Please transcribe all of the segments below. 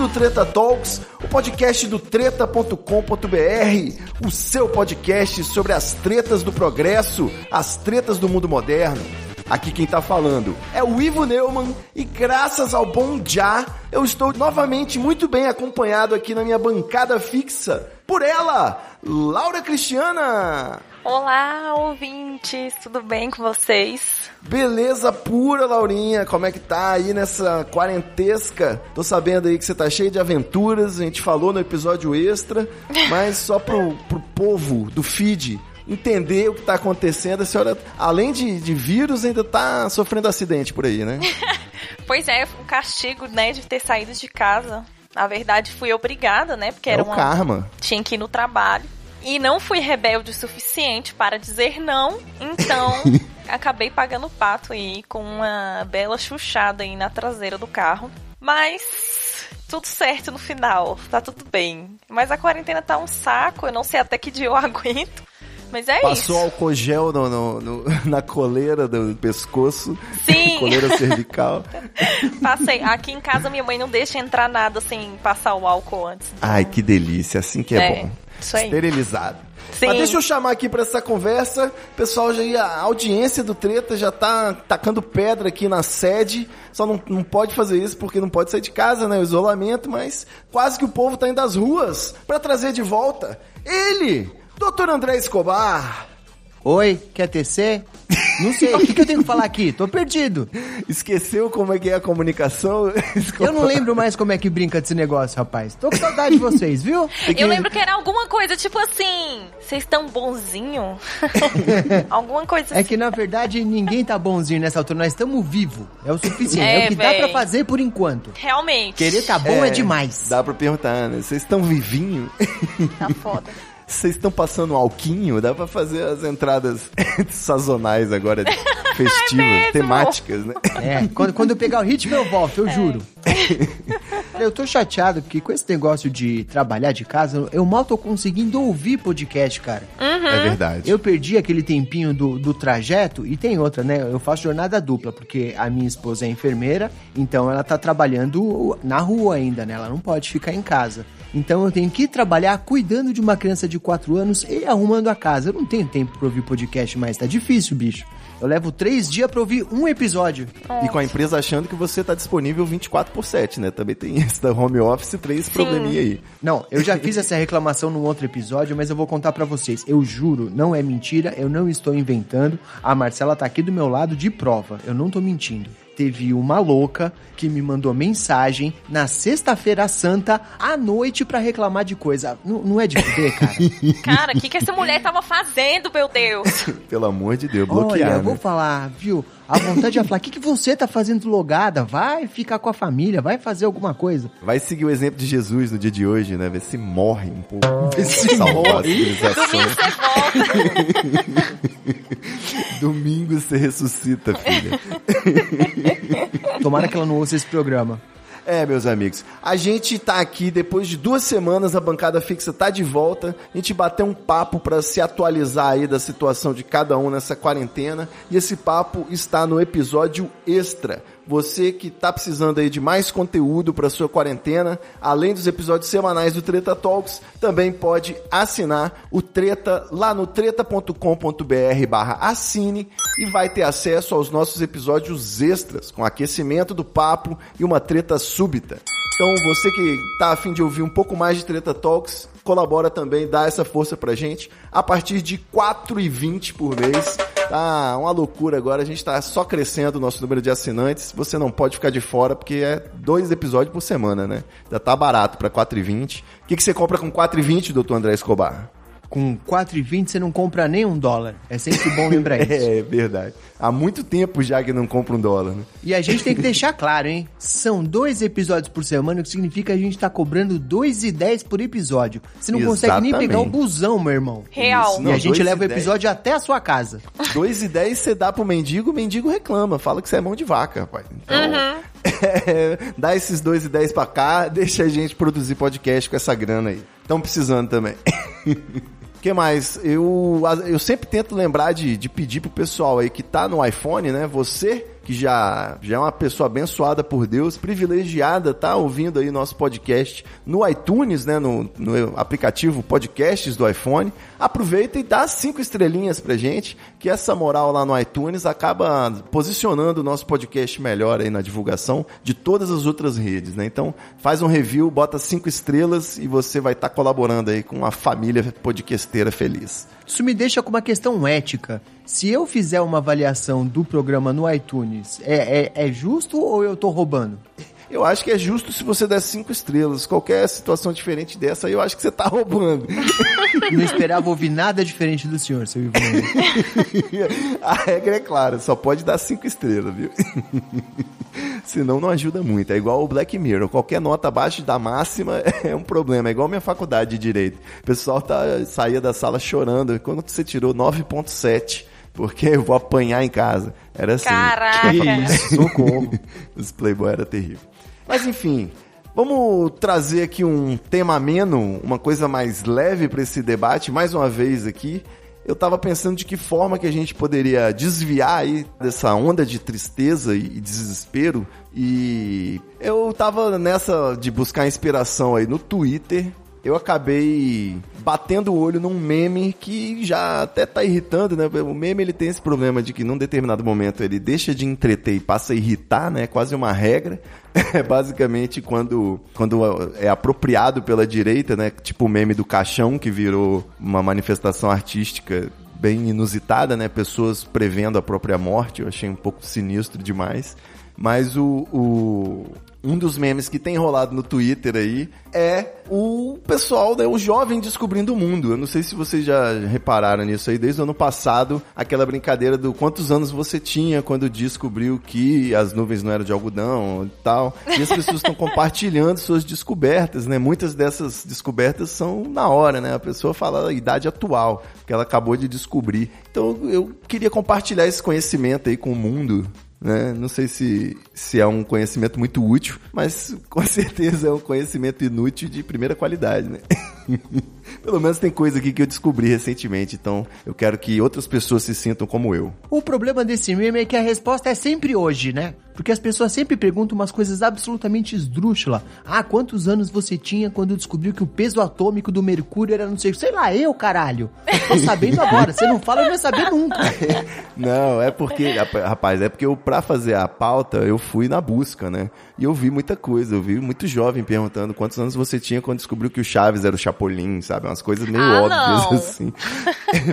Do Treta Talks, o podcast do treta.com.br, o seu podcast sobre as tretas do progresso, as tretas do mundo moderno. Aqui quem tá falando é o Ivo Neumann e graças ao bom Já, eu estou novamente muito bem acompanhado aqui na minha bancada fixa por ela, Laura Cristiana. Olá, ouvintes, tudo bem com vocês? Beleza pura, Laurinha. Como é que tá aí nessa quarentesca? Tô sabendo aí que você tá cheio de aventuras, a gente falou no episódio extra, mas só pro, pro povo do feed entender o que tá acontecendo, a senhora, além de, de vírus, ainda tá sofrendo acidente por aí, né? Pois é, o castigo, né, de ter saído de casa. Na verdade, fui obrigada, né, porque É era uma... karma. Tinha que ir no trabalho. E não fui rebelde o suficiente para dizer não, então acabei pagando o pato aí com uma bela chuchada aí na traseira do carro. Mas tudo certo no final, tá tudo bem. Mas a quarentena tá um saco, eu não sei até que dia eu aguento. Mas é Passou isso. álcool gel no, no- no- na coleira do pescoço, Sim. coleira cervical. Passei. Aqui em casa minha mãe não deixa entrar nada sem passar o álcool antes. Ai, que delícia, assim que é, É, bom. Isso aí. Esterilizado. Sim. Mas deixa eu chamar aqui pra essa conversa. Pessoal, já a audiência do Treta já tá tacando pedra aqui na sede. Só não, não pode fazer isso porque não pode sair de casa, né? O isolamento, mas quase que o povo tá indo às ruas pra trazer de volta ele, Dr. André Escobar. Oi, quer tecer? Não sei, o que, que eu tenho que falar aqui? Tô perdido. Esqueceu como é que é a comunicação? Eu não lembro mais como é que brinca desse negócio, rapaz. Tô com saudade de vocês, viu? Eu lembro que era alguma coisa tipo assim. Vocês estão bonzinho? alguma coisa É assim. que na verdade ninguém tá bonzinho nessa altura, nós estamos vivos. É o suficiente. É, É, o que dá véi. pra fazer por enquanto. Realmente. Querer tá bom é, demais. Dá pra perguntar, né? Vocês estão vivinho? Tá foda. Vocês estão passando alquinho? Dá pra fazer as entradas sazonais agora, de festivas, mesmo? temáticas, né? É, quando, quando eu pegar o ritmo eu volto, eu juro. Eu tô chateado porque com esse negócio de trabalhar de casa, eu mal tô conseguindo ouvir podcast, cara. É verdade. Eu perdi aquele tempinho do, do trajeto e tem outra, né? Eu faço jornada dupla, porque a minha esposa é enfermeira, então ela tá trabalhando na rua ainda, né? Ela não pode ficar em casa. Então eu tenho que trabalhar cuidando de uma criança de 4 anos e arrumando a casa. Eu não tenho tempo pra ouvir podcast mais, tá difícil, bicho. Eu levo três dias pra ouvir um episódio. E com a empresa achando que você tá disponível 24 por 7, né? Também tem esse da home office, esse probleminha aí. Não, eu já fiz essa reclamação num outro episódio, mas eu vou contar pra vocês. Eu juro, não é mentira, eu não estou inventando. A Marcela tá aqui do meu lado de prova. Eu não tô mentindo. Teve uma louca que me mandou mensagem na sexta-feira santa à noite pra reclamar de coisa. Não, não é de fuder, cara. Cara, o que, que essa mulher tava fazendo, meu Deus? Pelo amor de Deus, Olha, bloquear, eu vou né? falar, viu? A vontade de falar, o que, que você tá fazendo logada? Vai ficar com a família, vai fazer alguma coisa. Vai seguir o exemplo de Jesus no dia de hoje, né? Ver se morre um pouco. Ver se. Domingo você volta. Domingo você ressuscita, filha. Tomara que ela não ouça esse programa. É, meus amigos, a gente tá aqui depois de duas semanas, a bancada fixa tá de volta. A gente bateu um papo para se atualizar aí da situação de cada um nessa quarentena. E esse papo está no episódio extra. Você que tá precisando aí de mais conteúdo para sua quarentena, além dos episódios semanais do Treta Talks, também pode assinar o Treta lá no treta.com.br barra assine e vai ter acesso aos nossos episódios extras, com aquecimento do papo e uma treta súbita. Então você que tá afim de ouvir um pouco mais de Treta Talks, colabora também, dá essa força pra gente, a partir de R$ 4,20 por mês. Tá uma loucura agora, a gente tá só crescendo o nosso número de assinantes. Você não pode ficar de fora, porque é dois episódios por semana, né? Já tá barato pra 4,20. O que, que você compra com 4,20, doutor André Escobar? Com 4,20 você não compra nem um dólar. É sempre bom lembrar isso. É verdade. Há muito tempo já que não compra um dólar, né? E a gente tem que deixar claro, hein? São dois episódios por semana, o que significa que a gente tá cobrando 2,10 por episódio. Você não consegue nem pegar o Exatamente. busão, meu irmão. Real. Isso, E Não, a gente 2,10. leva o episódio até a sua casa. 2 e 10 você dá pro mendigo, o mendigo reclama, fala que você é mão de vaca, rapaz. Então, é, dá esses 2 e 10 pra cá, deixa a gente produzir podcast com essa grana aí. Estão precisando também. Que mais? Eu, eu sempre tento lembrar de, de pedir pro pessoal aí que tá no iPhone, né? Você que já, já é uma pessoa abençoada por Deus, privilegiada, tá ouvindo aí nosso podcast no iTunes, né? No, no aplicativo Podcasts do iPhone. Aproveita e dá cinco estrelinhas pra gente, que essa moral lá no iTunes acaba posicionando o nosso podcast melhor aí na divulgação de todas as outras redes, né? Então, faz um review, bota cinco estrelas e você vai estar colaborando aí com uma família podcasteira feliz. Isso me deixa com uma questão ética. Se eu fizer uma avaliação do programa no iTunes, é, é, é justo ou eu tô roubando? Eu acho que é justo se você der cinco estrelas. Qualquer situação diferente dessa eu acho que você tá roubando. Não esperava ouvir nada diferente do senhor, seu Ivone. A regra é clara, só pode dar cinco estrelas, viu? Senão não ajuda muito. É igual o Black Mirror. Qualquer nota abaixo da máxima é um problema. É igual minha faculdade de Direito. O pessoal tá, saía da sala chorando. Quando você tirou 9.7, porque eu vou apanhar em casa. Era assim. Caraca. Socorro. Os Playboy era terrível. Mas enfim, vamos trazer aqui um tema ameno, uma coisa mais leve para esse debate, mais uma vez aqui. Eu tava pensando de que forma que a gente poderia desviar aí dessa onda de tristeza e e desespero. E eu tava nessa de buscar inspiração aí no Twitter. Eu acabei batendo o olho num meme que já até tá irritando, né? O meme ele tem esse problema de que num determinado momento ele deixa de entreter e passa a irritar, né? É quase uma regra. É basicamente quando, quando é apropriado pela direita, né? Tipo o meme do caixão que virou uma manifestação artística bem inusitada, né? Pessoas prevendo a própria morte. Eu achei um pouco sinistro demais. Mas o, o- um dos memes que tem rolado no Twitter aí é o pessoal, né, o jovem descobrindo o mundo. Eu não sei se vocês já repararam nisso aí desde o ano passado, aquela brincadeira do quantos anos você tinha quando descobriu que as nuvens não eram de algodão e tal. E as pessoas estão compartilhando suas descobertas, né? Muitas dessas descobertas são na hora, né? A pessoa fala a idade atual, que ela acabou de descobrir. Então eu queria compartilhar esse conhecimento aí com o mundo né? Não sei se, se é um conhecimento muito útil, mas com certeza é um conhecimento inútil de primeira qualidade, né? Pelo menos tem coisa aqui que eu descobri recentemente, então eu quero que outras pessoas se sintam como eu. O problema desse meme é que a resposta é sempre hoje, né? Porque as pessoas sempre perguntam umas coisas absolutamente esdrúxulas. Ah, quantos anos você tinha quando descobriu que o peso atômico do mercúrio era não sei... Sei lá, eu, caralho. Tô sabendo agora. Você não fala, eu não ia saber nunca. Não, é porque, rapa- rapaz, é porque eu, pra fazer a pauta, eu fui na busca, né? E eu vi muita coisa, eu vi muito jovem perguntando quantos anos você tinha quando descobriu que o Chaves era o Chapolin, sabe? Umas coisas meio Ah, óbvias, não. assim.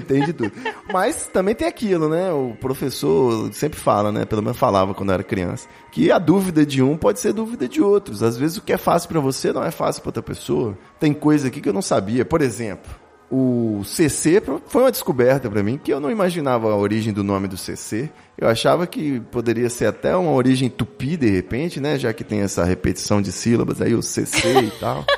tem de tudo. Mas também tem aquilo, né? O professor sempre fala, né? Pelo menos falava quando eu era criança, que a dúvida de um pode ser dúvida de outros. Às vezes o que é fácil pra você não é fácil pra outra pessoa. Tem coisa aqui que eu não sabia. Por exemplo, o CC foi uma descoberta pra mim que eu não imaginava a origem do nome do CC. Eu achava que poderia ser até uma origem tupi de repente, né? Já que tem essa repetição de sílabas aí, o CC e tal.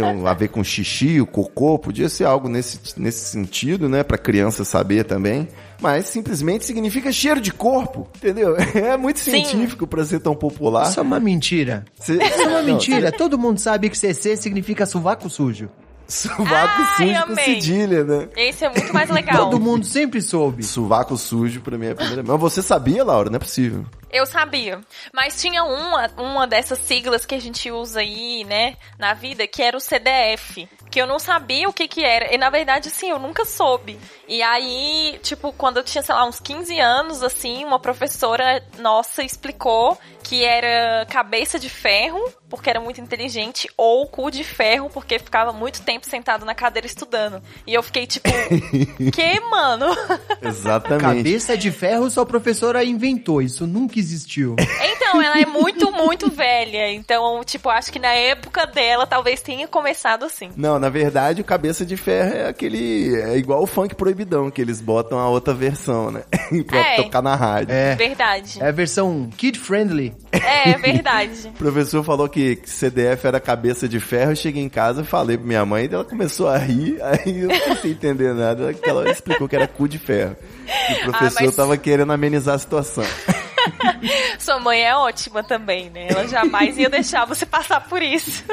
Tem um- a ver com xixi, o cocô, podia ser algo nesse, nesse sentido, né? Pra criança saber também. Mas simplesmente significa cheiro de corpo, entendeu? É muito Sim. científico pra ser tão popular. Isso é uma mentira. Cê- Isso é uma Não, mentira. Todo mundo sabe que CC significa sovaco sujo. Sovaco Ai, sujo com cedilha, né? Esse é muito mais legal. Todo mundo sempre soube. Sovaco sujo pra mim é a primeira. Mas você sabia, Laura? Não é possível. Eu sabia. Mas tinha uma, uma dessas siglas que a gente usa aí, né, na vida, que era o CDF. Que eu não sabia o que que era. E na verdade, assim, eu nunca soube. E aí, tipo, quando eu tinha, sei lá, uns 15 anos, assim, uma professora nossa explicou que era cabeça de ferro porque era muito inteligente, ou cu de ferro, porque ficava muito tempo sentado na cadeira estudando. E eu fiquei tipo, que, mano? Exatamente. Cabeça de ferro sua professora inventou, isso nunca existiu. Então, ela é muito, muito velha. Então, tipo, acho que na época dela talvez tenha começado assim. Não, na verdade, o Cabeça de Ferro é aquele. É igual o funk proibidão, que eles botam a outra versão, né? pra É. tocar na rádio. É. Verdade. É a versão kid friendly. É, verdade. O professor falou que CDF era cabeça de ferro, eu cheguei em casa e falei pra minha mãe, e ela começou a rir, aí eu não sem entender nada, que ela explicou que era cu de ferro. E o professor Ah, mas- tava querendo amenizar a situação. Sua mãe é ótima também, né? Ela jamais ia deixar você passar por isso.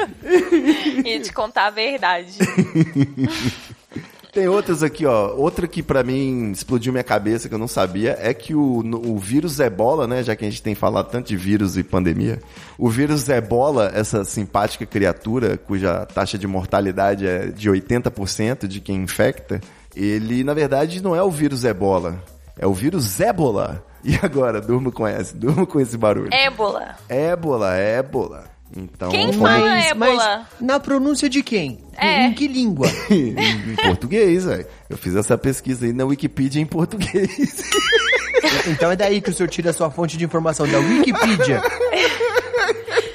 ia te contar a verdade. Tem outras aqui, ó. Outra que pra mim explodiu minha cabeça que eu não sabia é que o, o vírus Ebola, né? Já que a gente tem falado tanto de vírus e pandemia, o vírus Ebola, essa simpática criatura cuja taxa de mortalidade é de 80% de quem infecta, ele na verdade não é o vírus Ebola, é o vírus Ébola. E agora, durmo com essa, durmo com esse barulho. Ébola. Ébola, ébola. Então, Quem fala Mas, ébola? mas na pronúncia de quem? É. Em que língua? em português, velho. Eu fiz essa pesquisa aí na Wikipedia em português. então é daí que o senhor tira a sua fonte de informação, da Wikipedia.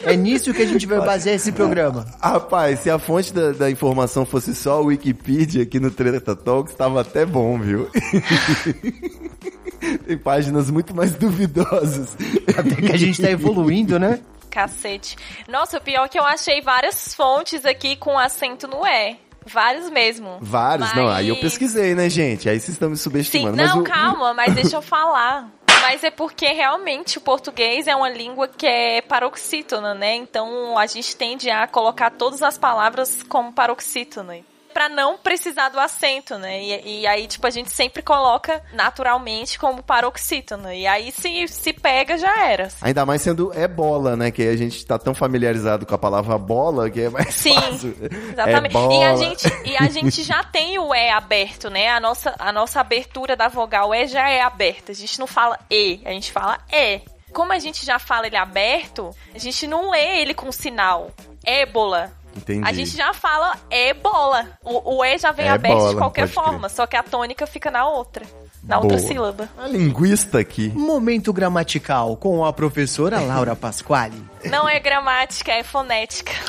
É nisso que a gente vai basear esse programa. Rapaz, se a fonte da, da informação fosse só a Wikipedia aqui no Treta Talks, tava até bom, viu? Tem páginas muito mais duvidosas. Até que a gente tá evoluindo, né? Cacete. Nossa, o pior é que eu achei várias fontes aqui com acento no E. Vários mesmo. Vários, não, aí eu Mas- pesquisei, né, gente? Aí vocês estão me Sim, subestimando. não, mas o- calma, mas deixa eu falar. Mas é porque realmente o português é uma língua que é paroxítona, né? Então a gente tende a colocar todas as palavras como paroxítona. Pra não precisar do acento, né? E, e aí, tipo, a gente sempre coloca naturalmente como paroxítona. E aí, se, se pega, já era. Ainda mais sendo é bola, né? Que a gente tá tão familiarizado com a palavra bola que é mais Sim, fácil. Exatamente. É e, a gente, e a gente já tem o E aberto, né? A nossa, a nossa abertura da vogal E já é aberta. A gente não fala E, a gente fala E. Como a gente já fala ele aberto, a gente não lê ele com sinal. Ébola. Entendi. A gente já fala ébola. O, o E já vem É aberto bola, de qualquer pode crer. forma, só que a tônica fica na outra. Na outra Boa. sílaba. A linguista aqui. Momento gramatical com a professora Laura Pasquale. Não é gramática, é fonética.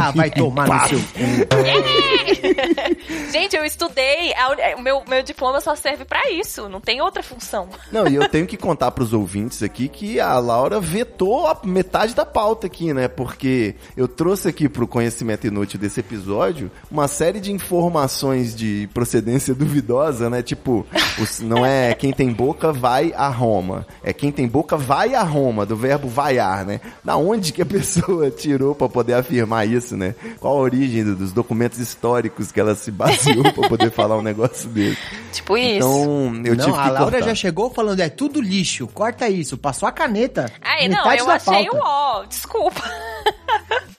Ah, vai tomar no seu cu. Gente, eu estudei. O meu, meu diploma só serve pra isso. Não tem outra função. Não, e eu tenho que contar pros ouvintes aqui que a Laura vetou a metade da pauta aqui, né? Porque eu trouxe aqui pro conhecimento inútil desse episódio uma série de informações de procedência duvidosa, né? Tipo, não é quem tem boca vai a Roma. É quem tem boca vai a Roma, do verbo vaiar, né? Da onde que a pessoa tirou pra poder afirmar isso, né? Qual a origem do- dos documentos históricos que ela se baseou pra poder falar um negócio desse? Tipo isso. Então, eu não, tive que a Laura cortar. já chegou falando, é tudo lixo, corta isso, passou a caneta. Ai, não, eu achei o ó, desculpa.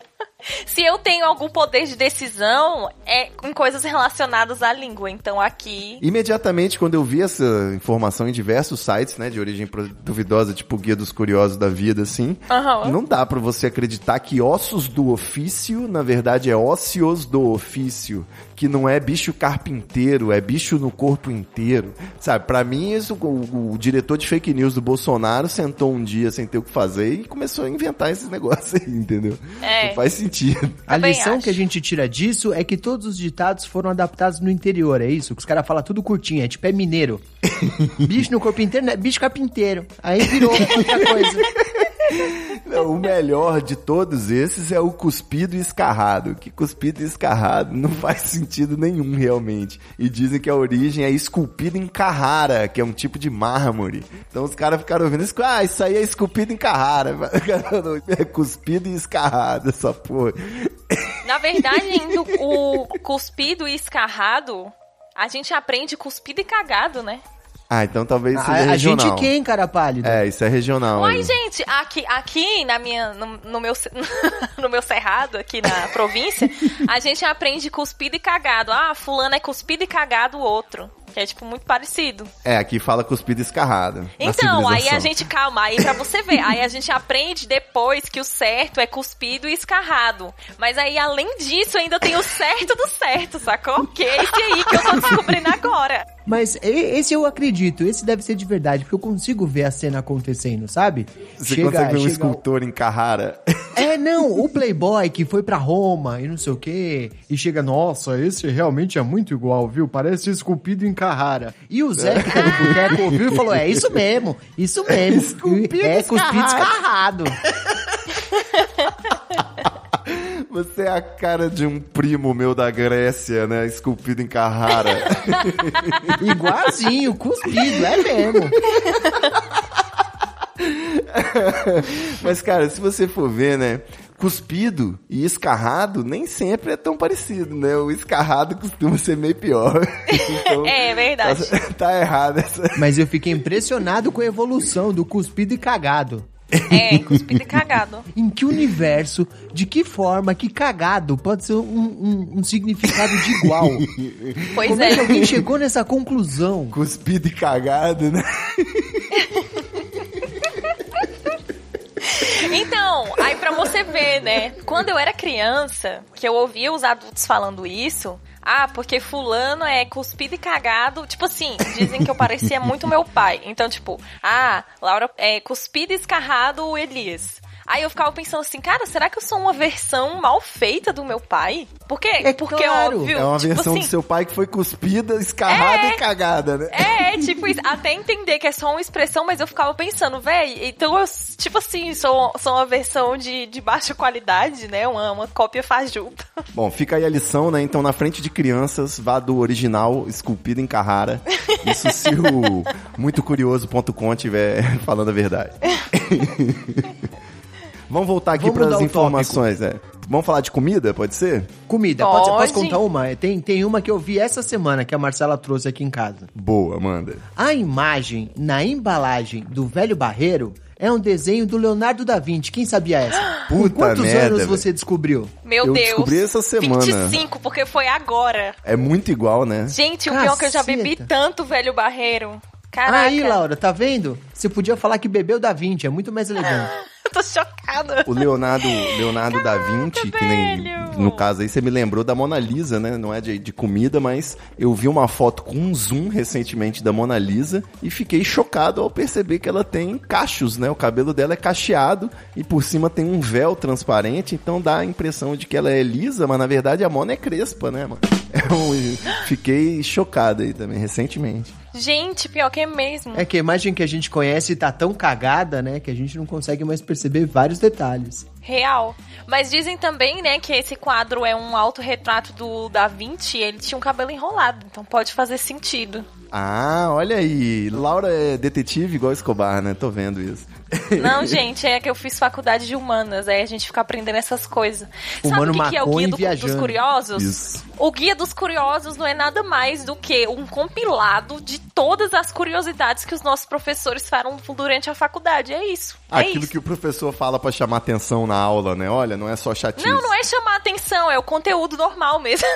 Se eu tenho algum poder de decisão, é em coisas relacionadas à língua. Então aqui. Imediatamente, quando eu vi essa informação em diversos sites, né, de origem duvidosa, tipo Guia dos Curiosos da Vida, assim, Aham. não dá pra você acreditar que ossos do ofício, na verdade, é ósseos do ofício, que não é bicho carpinteiro, é bicho no corpo inteiro, sabe? Pra mim, isso, o, o diretor de fake news do Bolsonaro sentou um dia sem ter o que fazer e começou a inventar esses negócios aí, entendeu? É. Não faz sentido. A Também lição acho. que a gente tira disso é que todos os ditados foram adaptados no interior, é isso? Que os caras falam tudo curtinho, é tipo é mineiro. bicho no corpo inteiro, né? bicho carpinteiro. Aí virou outra coisa. Não, o melhor de todos esses é o cuspido e escarrado. Que cuspido e escarrado não faz sentido nenhum realmente. E dizem que a origem é esculpido em Carrara, que é um tipo de mármore. Então os caras ficaram ouvindo isso. Ah, isso aí é esculpido em Carrara. É cuspido e escarrado, essa porra. Na verdade, o cuspido e escarrado, a gente aprende cuspido e cagado, né? Ah, então talvez seja A, a regional. gente quem, cara pálido? É, isso é regional. Aí. gente, aqui, aqui na minha, no, no meu, no meu cerrado, aqui na província, a gente aprende cuspido e cagado. Ah, fulano é cuspido e cagado o outro. Que é, tipo, muito parecido. É, aqui fala cuspido escarrado. Então, aí a gente, calma, aí pra você ver, aí a gente aprende depois que o certo é cuspido e escarrado. Mas aí, além disso, ainda tem o certo do certo, sacou? Que é esse aí que eu tô descobrindo agora. Mas e- esse eu acredito, esse deve ser de verdade, porque eu consigo ver a cena acontecendo, sabe? Você consegue ver um chega- escultor em Carrara. É, não, o Playboy que foi pra Roma e não sei o quê, e chega, nossa, esse realmente é muito igual, viu? Parece esculpido em Carrara. E o Zé que tá no boteco ouviu e falou, é isso mesmo, isso mesmo. Esculpido é cuspido escarrado. Você é a cara de um primo meu da Grécia, né? Esculpido em Carrara. Igualzinho, cuspido, é mesmo. Mas, cara, se você for ver, né? Cuspido e escarrado nem sempre é tão parecido, né? O escarrado costuma ser meio pior. Então, É verdade. Tá, tá errado essa. Mas eu fiquei impressionado com a evolução do cuspido e cagado. É, cuspido e cagado. Em que universo, de que forma, que cagado pode ser um, um- um significado de igual? Pois Como é que é. alguém chegou nessa conclusão? Cuspido e cagado, né? Então, aí pra você ver, né? Quando eu era criança, que eu ouvia os adultos falando isso, ah, porque fulano é cuspido e cagado. Tipo assim, dizem que eu parecia muito meu pai. Então, tipo, ah, Laura é cuspido e escarrado o Elias. Aí eu ficava pensando assim, cara, será que eu sou uma versão mal feita do meu pai? Por quê? É Porque, claro. óbvio, É uma tipo versão assim, do seu pai que foi cuspida, escarrada É. e cagada, né? É, tipo, isso, até entender que é só uma expressão, mas eu ficava pensando, véi, então eu, tipo assim, sou, sou uma versão de, de baixa qualidade, né? Uma, uma cópia fajuta. Bom, fica aí a lição, né? Então, na frente de crianças, vá do original esculpido em Carrara. Isso se o muito curioso.com estiver falando a verdade. Vamos voltar aqui para as informações, né? Vamos falar de comida, pode ser? Comida, pode, ser- posso Pode. contar uma? Tem, tem uma que eu vi essa semana que a Marcela trouxe aqui em casa. Boa, manda. A imagem na embalagem do velho barreiro é um desenho do Leonardo da Vinci. Quem sabia essa? Com Puta quantos merda, anos velho. você descobriu? Meu Eu Deus. descobri essa semana. 25, porque foi agora. É muito igual, né? Gente, o pior é que eu já Caceta. bebi tanto, velho barreiro. Caraca. Aí, Laura, tá vendo? Você podia falar que bebeu da Vinci, é muito mais elegante. Eu tô chocada. O Leonardo, Leonardo da Vinci, que nem, velho. no caso aí você me lembrou da Mona Lisa, né? Não é de, de comida, mas eu vi uma foto com um zoom recentemente da Mona Lisa e fiquei chocado ao perceber que ela tem cachos, né? O cabelo dela é cacheado e por cima tem um véu transparente, então dá a impressão de que ela é lisa, mas na verdade a Mona é crespa, né, mano? Eu fiquei chocado aí também, recentemente. Gente, pior que é mesmo. É que a imagem que a gente conhece tá tão cagada, né, que a gente não consegue mais perceber vários detalhes. Real. Mas dizem também, né, que esse quadro é um autorretrato do Da Vinci. Ele tinha um cabelo enrolado, então pode fazer sentido. Ah, olha aí. Laura é detetive igual Escobar, né? Tô vendo isso. Não, gente, é que eu fiz faculdade de humanas, aí a gente fica aprendendo essas coisas. Humano Sabe o que, que é o Guia do- dos. Curiosos? Isso. O Guia dos Curiosos não é nada mais do que um compilado de todas as curiosidades que os nossos professores falam durante a faculdade. É isso. É Aquilo isso. que o professor fala pra chamar atenção na aula, né? Olha, não é só chatice. Não, não é chamar atenção, é o conteúdo normal mesmo.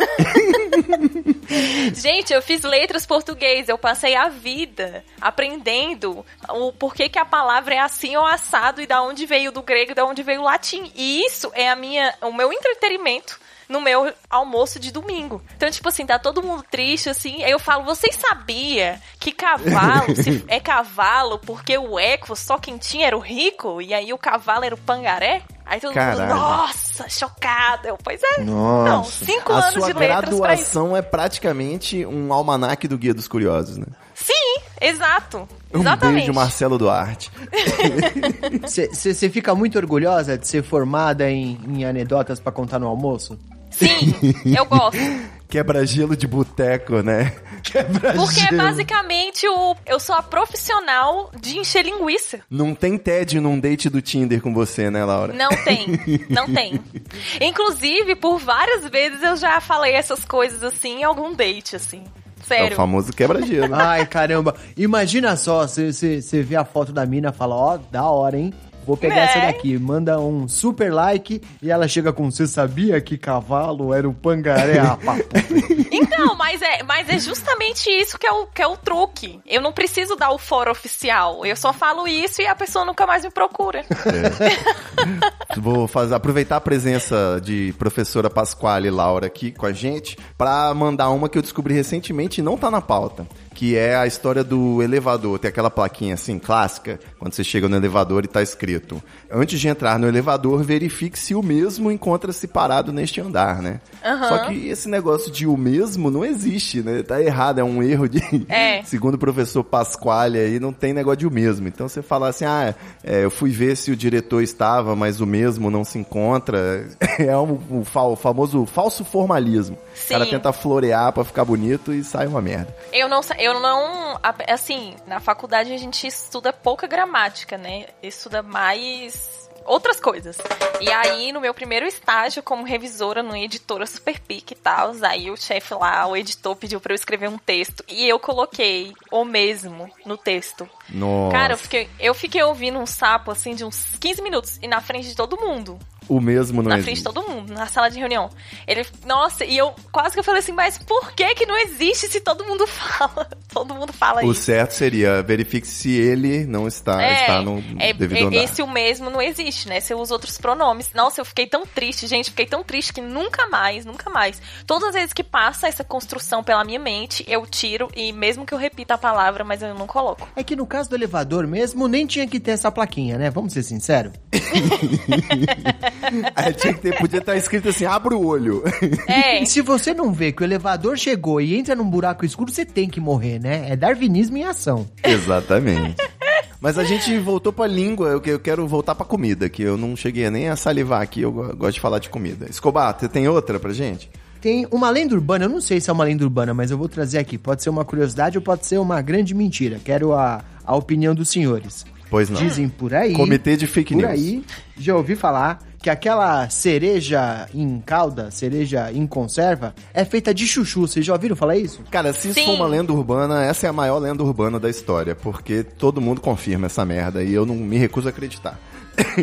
Gente, eu fiz letras português, eu passei a vida aprendendo o porquê que a palavra é assim ou assado e da onde veio do grego e da onde veio o latim. E isso é a minha, o meu entretenimento no meu almoço de domingo. Então, tipo assim, tá todo mundo triste, assim. Aí eu falo, vocês sabia que cavalo se- é cavalo porque o eco só quem tinha era o rico? E aí o cavalo era o pangaré? Aí todo Caralho. mundo, nossa, chocado. Eu, pois é. Nossa. Não, cinco a anos sua de letras isso. graduação é praticamente um almanaque do Guia dos Curiosos, né? Sim, exato. Um Exatamente. beijo, Marcelo Duarte. Você fica muito orgulhosa de ser formada em, em anedotas pra contar no almoço? Sim, eu gosto. Quebra-gelo de boteco, né? Porque é basicamente o. Eu sou a profissional de encher linguiça. Não tem TED num date do Tinder com você, né, Laura? Não tem, não tem. Inclusive, por várias vezes eu já falei essas coisas assim em algum date, assim. É o Sério. famoso quebra-gelo. Ai, caramba. Imagina só, você vê a foto da mina e fala, ó, da hora, hein? Vou pegar É. essa daqui, manda um super like e ela chega com você sabia que cavalo era o pangaré? Então, mas é, mas é justamente isso que é, o, que é o truque. Eu não preciso dar o foro oficial. Eu só falo isso e a pessoa nunca mais me procura. Vou fazer, aproveitar a presença de professora Pasquale e Laura aqui com a gente pra mandar uma que eu descobri recentemente e não tá na pauta. Que é a história do elevador. Tem aquela plaquinha assim, clássica, quando você chega no elevador e tá escrito: Antes de entrar no elevador, verifique se o mesmo encontra-se parado neste andar, né? Só que esse negócio de o mesmo não existe, né? Tá errado, é um erro de. É. Segundo o professor Pasquale aí, não tem negócio de o mesmo. Então você fala assim, ah, é, eu fui ver se o diretor estava, mas o mesmo não se encontra. É um, um fa- o famoso falso formalismo. O cara Sim. tenta florear pra ficar bonito e sai uma merda. Eu não, eu não, assim, na faculdade a gente estuda pouca gramática, né? Estuda mais outras coisas. E aí, no meu primeiro estágio como revisora numa editora super pique e tal, aí o chefe lá, o editor pediu pra eu escrever um texto e eu coloquei o mesmo no texto. Nossa. Cara, eu fiquei, eu fiquei ouvindo um sapo assim de uns 15 minutos e na frente de todo mundo. o mesmo não na existe. frente de todo mundo, na sala de reunião. Ele, nossa, e eu quase que eu falei assim, mas por que que não existe se todo mundo fala? Todo mundo fala O isso. certo seria verifique se ele não está, está no é, devido é, andar. esse o mesmo não existe, né? Você usa outros pronomes. Nossa, eu fiquei tão triste, gente. Fiquei tão triste que nunca mais, nunca mais. Todas as vezes que passa essa construção pela minha mente, eu tiro e mesmo que eu repita a palavra, mas eu não coloco. É que no caso do elevador mesmo, nem tinha que ter essa plaquinha, né? Vamos ser sinceros. Aí tinha que ter, podia estar escrito assim, abra o olho. É. E se você não vê que o elevador chegou e entra num buraco escuro, você tem que morrer, né? É darwinismo em ação. Exatamente. Mas a gente voltou pra língua, eu, que- eu quero voltar pra comida, que eu não cheguei nem a salivar aqui, eu go- gosto de falar de comida. Escobar, você tem outra pra gente? Tem uma lenda urbana, eu não sei se é uma lenda urbana, mas eu vou trazer aqui. Pode ser uma curiosidade ou pode ser uma grande mentira. Quero a, a opinião dos senhores. Pois não. Dizem por aí. Comitê de fake por news. aí, já ouvi falar que aquela cereja em calda, cereja em conserva, é feita de chuchu. Vocês já ouviram falar isso? Cara, se isso Sim. for uma lenda urbana, essa é a maior lenda urbana da história, porque todo mundo confirma essa merda e eu não me recuso a acreditar.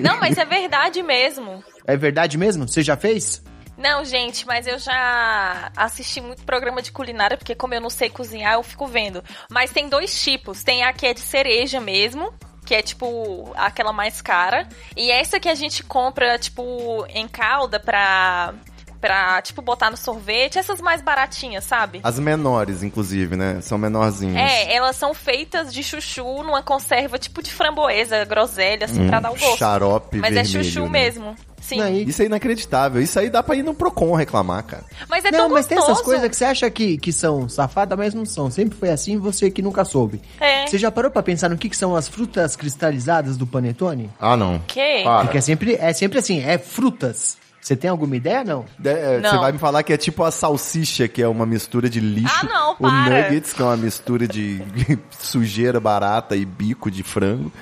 Não, mas é verdade mesmo. É verdade mesmo? Você já fez? Não, gente, mas eu já assisti muito programa de culinária, porque como eu não sei cozinhar, eu fico vendo. Mas tem dois tipos. Tem a que é de cereja mesmo, que é tipo aquela mais cara. E essa que a gente compra, tipo, em calda pra. Pra, tipo, botar no sorvete, essas mais baratinhas, sabe? As menores, inclusive, né? São menorzinhas. É, elas são feitas de chuchu numa conserva tipo de framboesa, groselha, assim, pra dar o gosto. xarope Mas é vermelho, chuchu né? mesmo. Sim. Aí- Isso é inacreditável. Isso aí dá pra ir no Procon reclamar, cara. Mas é não, tão mas tem essas coisas que você acha que, que são safadas, mas não são. Sempre foi assim, você que nunca soube. É. Você já parou pra pensar no que, que são as frutas cristalizadas do panetone? Ah, não. Que? Para. Porque é sempre, é sempre assim, é frutas. Você tem alguma ideia, não? É, Não. Você vai me falar que é tipo a salsicha, que é uma mistura de lixo. Ah, não, O para. nuggets, que é uma mistura de sujeira barata e bico de frango.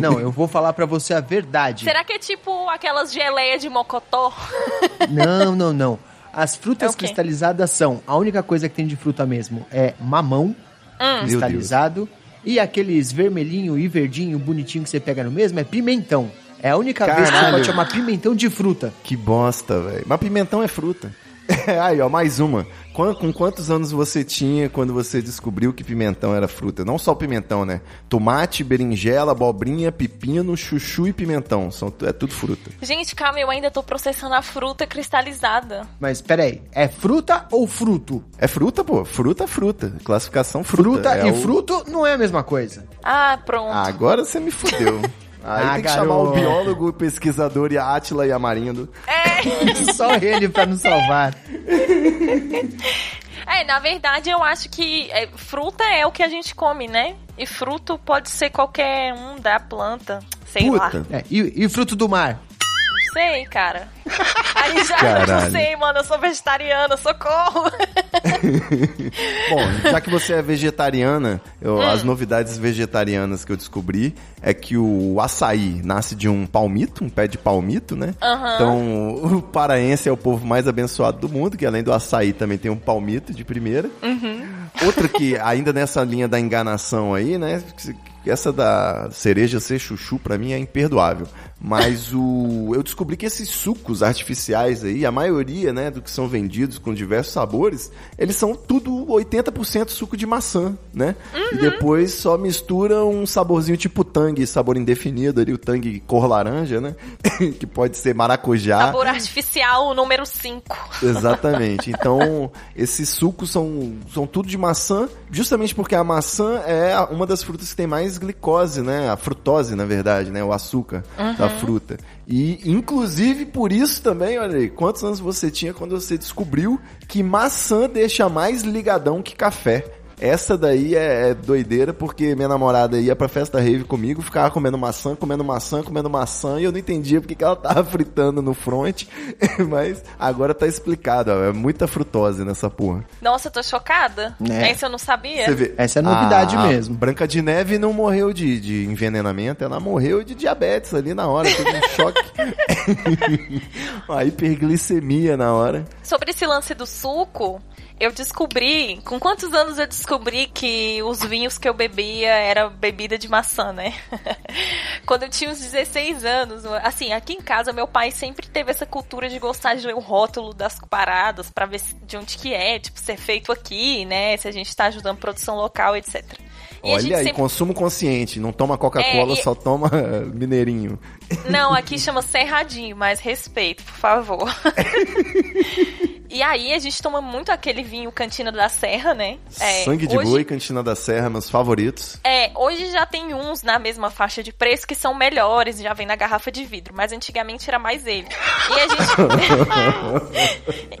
Não, eu vou falar pra você a verdade. Será que é tipo aquelas geleias de mocotó? Não, não, não. As frutas É o quê? cristalizadas são, a única coisa que tem de fruta mesmo é mamão Hum. cristalizado e aqueles vermelhinho e verdinho bonitinho que você pega no mesmo é pimentão. É a única vez que você Caralho. pode chamar pimentão de fruta. Que bosta, velho. Mas pimentão é fruta. Aí, ó, mais uma. Quan- Com quantos anos você tinha quando você descobriu que pimentão era fruta? Não só o pimentão, né? Tomate, berinjela, abobrinha, pepino, chuchu e pimentão. São, é tudo fruta. Gente, calma, eu ainda tô processando a fruta cristalizada. Mas peraí, é fruta ou fruto? É fruta, pô. Fruta é fruta. Classificação fruta. Fruta É e o- fruto não é a mesma coisa. Ah, pronto. Ah, agora você me fudeu. Aí Ah, tem que chamar o garoto. biólogo, o pesquisador e a Átila e a Marindo. Só ele pra nos salvar. É, na verdade, eu acho que é, fruta é o que a gente come, né? E fruto pode ser qualquer um da planta. Sei lá. Puta. É, e, e fruto do mar? Sei, cara. Aí já Caralho. não sei, mano. Eu sou vegetariana, socorro. Bom, já que você é vegetariana, eu- Hum. as novidades vegetarianas que eu descobri é que o açaí nasce de um palmito, um pé de palmito, né? Então, o paraense é o povo mais abençoado do mundo, que além do açaí também tem um palmito de primeira. Uhum. Outro que, ainda nessa linha da enganação aí, né? essa da cereja ser chuchu pra mim é imperdoável. Mas o eu descobri que esses sucos artificiais aí, a maioria, né, do que são vendidos com diversos sabores, eles são tudo 80% suco de maçã, né? E depois só mistura um saborzinho tipo tangue, sabor indefinido ali, o tangue cor laranja, né? que pode ser maracujá. Sabor artificial número 5. Exatamente. Então, esses sucos são, são tudo de maçã, justamente porque a maçã é uma das frutas que tem mais glicose, né? A frutose, na verdade, né? O açúcar da fruta. E, inclusive, por isso também, olha aí, quantos anos você tinha quando você descobriu que maçã deixa mais ligadão que café? Essa daí é, é doideira, porque minha namorada ia pra festa rave comigo, ficava comendo maçã, comendo maçã, comendo maçã, e eu não entendia porque que ela tava fritando no front, mas agora tá explicado, ó, é muita frutose nessa porra. Nossa, eu tô chocada. É. Essa eu não sabia. Vê, Essa é novidade a mesmo. Branca de Neve não morreu de, de envenenamento, ela morreu de diabetes ali na hora, teve um choque. Uma hiperglicemia na hora. Sobre esse lance do suco, eu descobri. Com quantos anos eu descobri que os vinhos que eu bebia era bebida de maçã, né? Quando eu tinha uns 16 anos. Assim, aqui em casa, meu pai sempre teve essa cultura de gostar de ler o rótulo das paradas pra ver de onde que é, tipo, ser feito aqui, né? Se a gente tá ajudando produção local, etc. E Olha aí, sempre- consumo consciente, não toma Coca-Cola, É, e- só toma mineirinho. Não, aqui chama Serradinho, mas respeito, por favor. e aí a gente toma muito aquele vinho Cantina da Serra, né? É, Sangue de hoje- boi, Cantina da Serra, meus favoritos. É, hoje já tem uns na mesma faixa de preço que são melhores, já vem na garrafa de vidro, mas antigamente era mais ele. E a gente.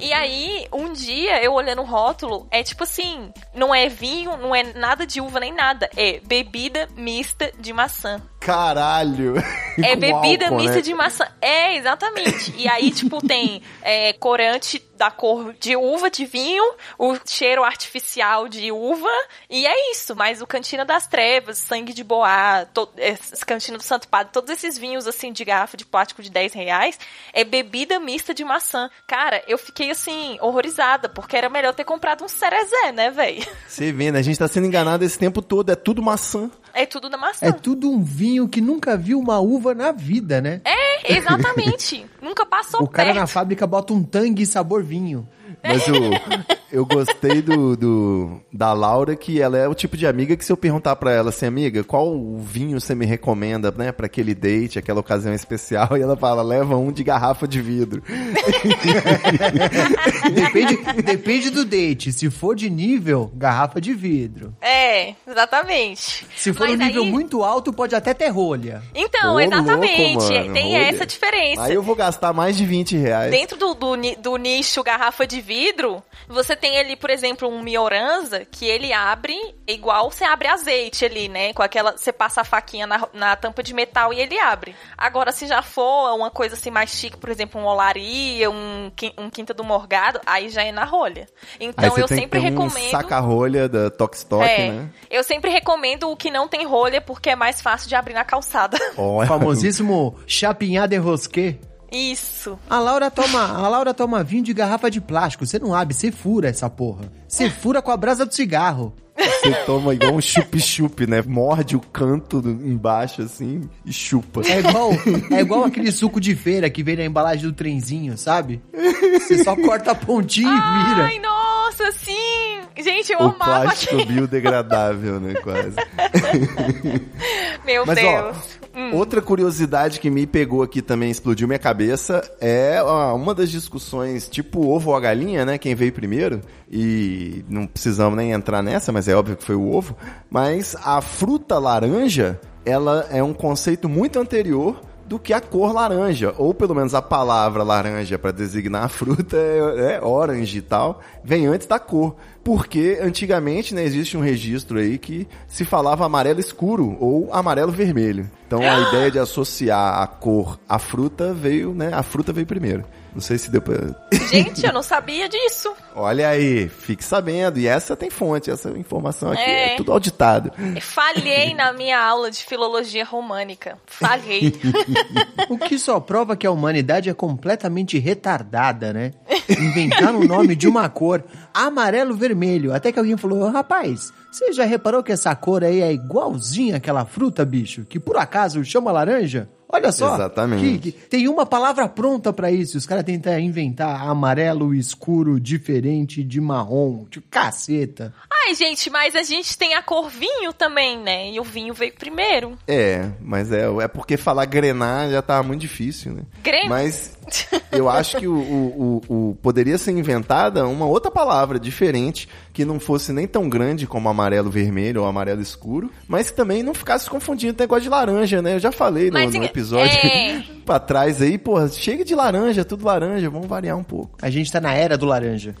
e aí, um dia eu olhando o rótulo, é tipo assim: não é vinho, não é nada de uva nem nada, é bebida mista de maçã. Caralho! É bebida álcool, mista né? de maçã. É, exatamente. E aí, tipo, tem é, corante da cor de uva de vinho, o cheiro artificial de uva, e é isso. Mas o Cantina das Trevas, Sangue de Boá, to, Cantina do Santo Padre, todos esses vinhos, assim, de garrafa de plástico de 10 reais, é bebida mista de maçã. Cara, eu fiquei, assim, horrorizada, porque era melhor ter comprado um Cerezé, né, véi? Você vê, né? A gente tá sendo enganado esse tempo todo, é tudo maçã. É tudo da maçã. É tudo um vinho que nunca viu uma uva na vida, né? É, exatamente. Nunca passou o cara perto. na fábrica bota um tangue sabor vinho. Mas eu, eu gostei do, do- da Laura, que ela é o tipo de amiga que se eu perguntar pra ela assim, amiga, qual o vinho você me recomenda, né, pra aquele date, aquela ocasião especial, e ela fala, leva um de garrafa de vidro. Depende, depende do date. Se for de nível, garrafa de vidro. É, exatamente. Se for Mas um nível aí- muito alto, pode até ter rolha. Então, Ô, exatamente. louco, mano, tem olha. essa diferença. Aí eu vou gastar mais de 20 reais. Dentro do, do, do nicho garrafa de vidro, você tem ali, por exemplo, um Mioranza que ele abre igual você abre azeite ali, né? Com aquela. Você passa a faquinha na, na tampa de metal e ele abre. Agora, se já for uma coisa assim mais chique, por exemplo, um Olaria, um, um Quinta do Morgado, aí já é na rolha. Aí Então você eu tem sempre que ter um recomendo. saca-rolha da Tokstok, é, né? eu sempre recomendo o que não tem rolha porque é mais fácil de abrir na calçada. O Olha, famosíssimo chapinhar de rosquet. Isso. A Laura toma, a Laura toma vinho de garrafa de plástico. Você não abre, você fura essa porra. Você fura com a brasa do cigarro. Você toma igual um chup-chup, né? Morde o canto do- embaixo, assim, e chupa. É igual, é igual aquele suco de feira que vem na embalagem do trenzinho, sabe? Você só corta a pontinha e vira. Ai, nossa, sim! Gente, eu O amava plástico biodegradável, né? Quase. Meu Mas, Deus. ó, outra curiosidade que me pegou aqui também, explodiu minha cabeça, é ó, uma das discussões, tipo ovo ou a galinha, né? Quem veio primeiro. E não precisamos nem entrar nessa, mas é óbvio que foi o ovo. Mas a fruta laranja, ela é um conceito muito anterior do que a cor laranja, ou pelo menos a palavra laranja para designar a fruta é, é orange e tal, vem antes da cor. Porque antigamente né, existe um registro aí que se falava amarelo escuro ou amarelo vermelho. Então a ideia de associar a cor à fruta veio, né? A fruta veio primeiro. Não sei se deu pra... Gente, eu não sabia disso. Olha aí, fique sabendo. E essa tem fonte, essa informação aqui é, É. tudo auditado. Falhei na minha aula de filologia românica. Falhei. O que só prova que a humanidade é completamente retardada, né? Inventaram o nome de uma cor, amarelo-vermelho. Até que alguém falou, rapaz, Você já reparou que essa cor aí é igualzinha àquela fruta, bicho? Que por acaso chama laranja? Olha só. Exatamente. que- que- tem uma palavra pronta pra isso. Os caras tentam inventar amarelo escuro diferente de marrom. De caceta. Ai, gente, mas a gente tem a cor vinho também, né? E o vinho veio primeiro. É, mas é, é porque falar grenar já tava muito difícil, né? Gren- Mas eu acho que o, o, o- o- poderia ser inventada uma outra palavra diferente, que não fosse nem tão grande como amarelo vermelho ou amarelo escuro, mas que também não ficasse confundindo com o negócio de laranja, né? Eu já falei no, Mas, no assim, episódio é. pra trás aí, porra, chega de laranja, tudo laranja, vamos variar um pouco. A gente tá na era do laranja.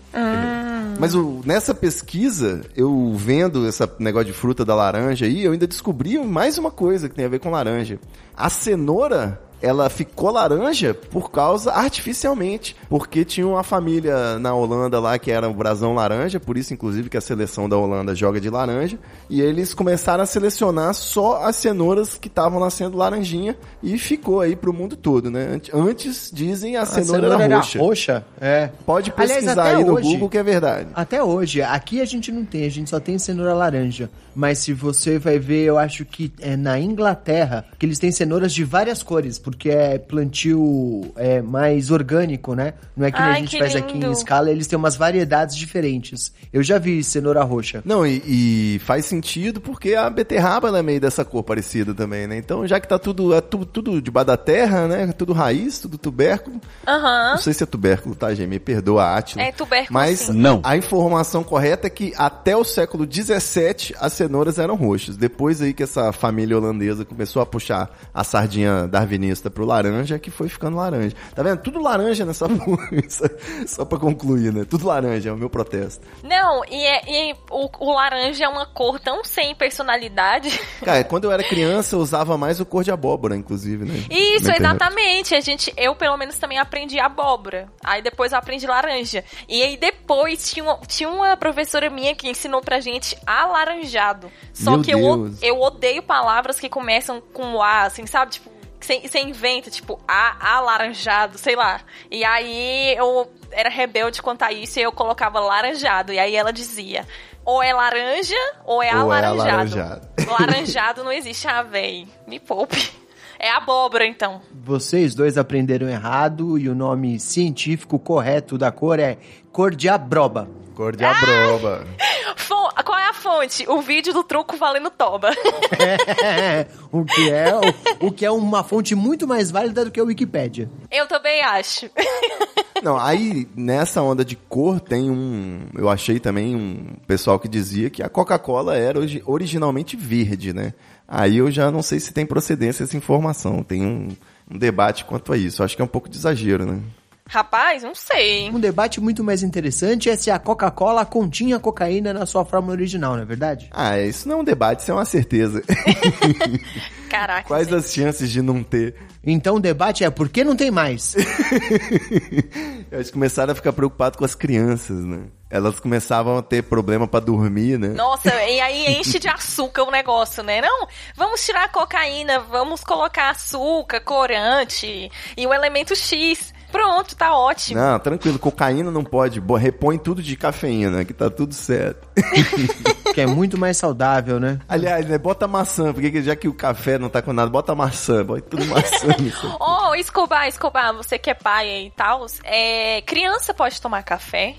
Mas o- nessa pesquisa, eu vendo esse negócio de fruta da laranja aí, eu ainda descobri mais uma coisa que tem a ver com laranja. A cenoura, ela ficou laranja por causa artificialmente, porque tinha uma família na Holanda lá que era o brasão laranja, por isso inclusive que a seleção da Holanda joga de laranja, e eles começaram a selecionar só as cenouras que estavam nascendo laranjinha e ficou aí pro mundo todo, né? Ant- Antes dizem a, A cenoura, era roxa. roxa. É. Pode Aliás, pesquisar até aí no hoje- Google que é verdade. Até hoje, aqui a gente não tem, a gente só tem cenoura laranja. Mas se você vai ver, eu acho que é na Inglaterra que eles têm cenouras de várias cores, porque é plantio é, mais orgânico, né? Não é que nem a Ai, gente que faz aqui em lindo. escala, eles têm umas variedades diferentes. Eu já vi cenoura roxa. Não, e, e faz sentido porque a beterraba ela é meio dessa cor parecida também, né? Então, já que tá tudo, é tu- tudo debaixo da terra, né? Tudo raiz, tudo tubérculo. Aham. Não sei se é tubérculo, tá, gente? Me perdoa, Átila. É tubérculo, Mas sim. Não. a informação correta é que até o século XVII as cenouras eram roxas. Depois aí que essa família holandesa começou a puxar a sardinha darwinista pro laranja, que foi ficando laranja. Tá vendo? Tudo laranja nessa porra. Só pra concluir, né? Tudo laranja, é o meu protesto. Não, e, é- e o, o laranja é uma cor tão sem personalidade. Cara, quando eu era criança, eu usava mais o cor de abóbora, inclusive, né? Isso, exatamente. A gente, eu pelo menos também aprendi abóbora. Aí depois eu aprendi laranja. E aí depois tinha uma, tinha uma professora minha que ensinou pra gente alaranjado. Só Meu que eu, Deus. eu odeio palavras que começam com A, assim, sabe? Tipo, você inventa, tipo, A, alaranjado, sei lá. E aí eu era rebelde quanto a isso e eu colocava laranjado. E aí ela dizia. Ou é laranja ou é Ou é alaranjado. alaranjado. Laranjado não existe, ah, véi. Me poupe. É abóbora, então. Vocês dois aprenderam errado e o nome científico correto da cor é cor de abroba. Cor de abroba. Qual é a fonte? O vídeo do truco valendo toba. o, que é, o, o que é uma fonte muito mais válida do que a Wikipédia. Eu também acho. Não, aí nessa onda de cor tem um. Eu achei também um pessoal que dizia que a Coca-Cola era origi- originalmente verde, né? Aí eu já não sei se tem procedência essa informação. Tem um, um debate quanto a isso. Acho que é um pouco de exagero, né? Rapaz, não sei. Um debate muito mais interessante é se a Coca-Cola continha cocaína na sua fórmula original, não é verdade? Ah, isso não é um debate, isso é uma certeza. Caraca. Quais gente. as chances de não ter? Então o debate é por que não tem mais? Eles começaram a ficar preocupados com as crianças, né? Elas começavam a ter problema pra dormir, né? Nossa, e aí enche de açúcar o negócio, né? Não, vamos tirar a cocaína, vamos colocar açúcar, corante e o elemento X. Pronto, tá ótimo. Não, tranquilo, cocaína não pode. Repõe tudo de cafeína, que tá tudo certo. que é muito mais saudável, né? Aliás, né, bota maçã, porque que- já que o café não tá com nada, bota maçã, bota tudo maçã. Ô, Escobar, Escobar, você que é pai aí e tal, é, criança pode tomar café?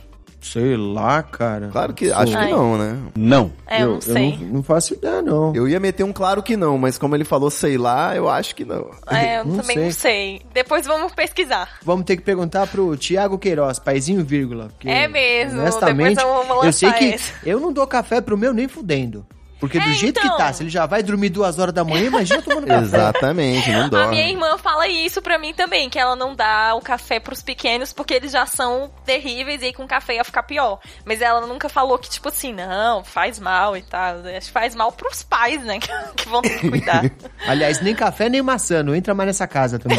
Sei lá, cara. Claro que acho que não, né? Não. É, eu, não sei. não, não faço ideia, não. Eu ia meter um claro que não, mas como ele falou sei lá, eu acho que não. É, eu Não também sei. não sei. Depois vamos pesquisar. Vamos ter que perguntar pro Tiago Queiroz, paizinho vírgula. porque, É mesmo, Honestamente, depois eu vou eu sei lançar que essa. eu não dou café pro meu nem fudendo. Porque do É, jeito então. que tá, se ele já vai dormir duas horas da manhã, imagina tomando café. Exatamente, não A dorme. minha irmã fala isso pra mim também, que ela não dá o café pros pequenos porque eles já são terríveis e aí com café ia ficar pior. Mas ela nunca falou que, tipo assim, não, faz mal e tal. Acho que faz mal pros pais, né, que, que vão ter que cuidar. Aliás, nem café nem maçã, não entra mais nessa casa também.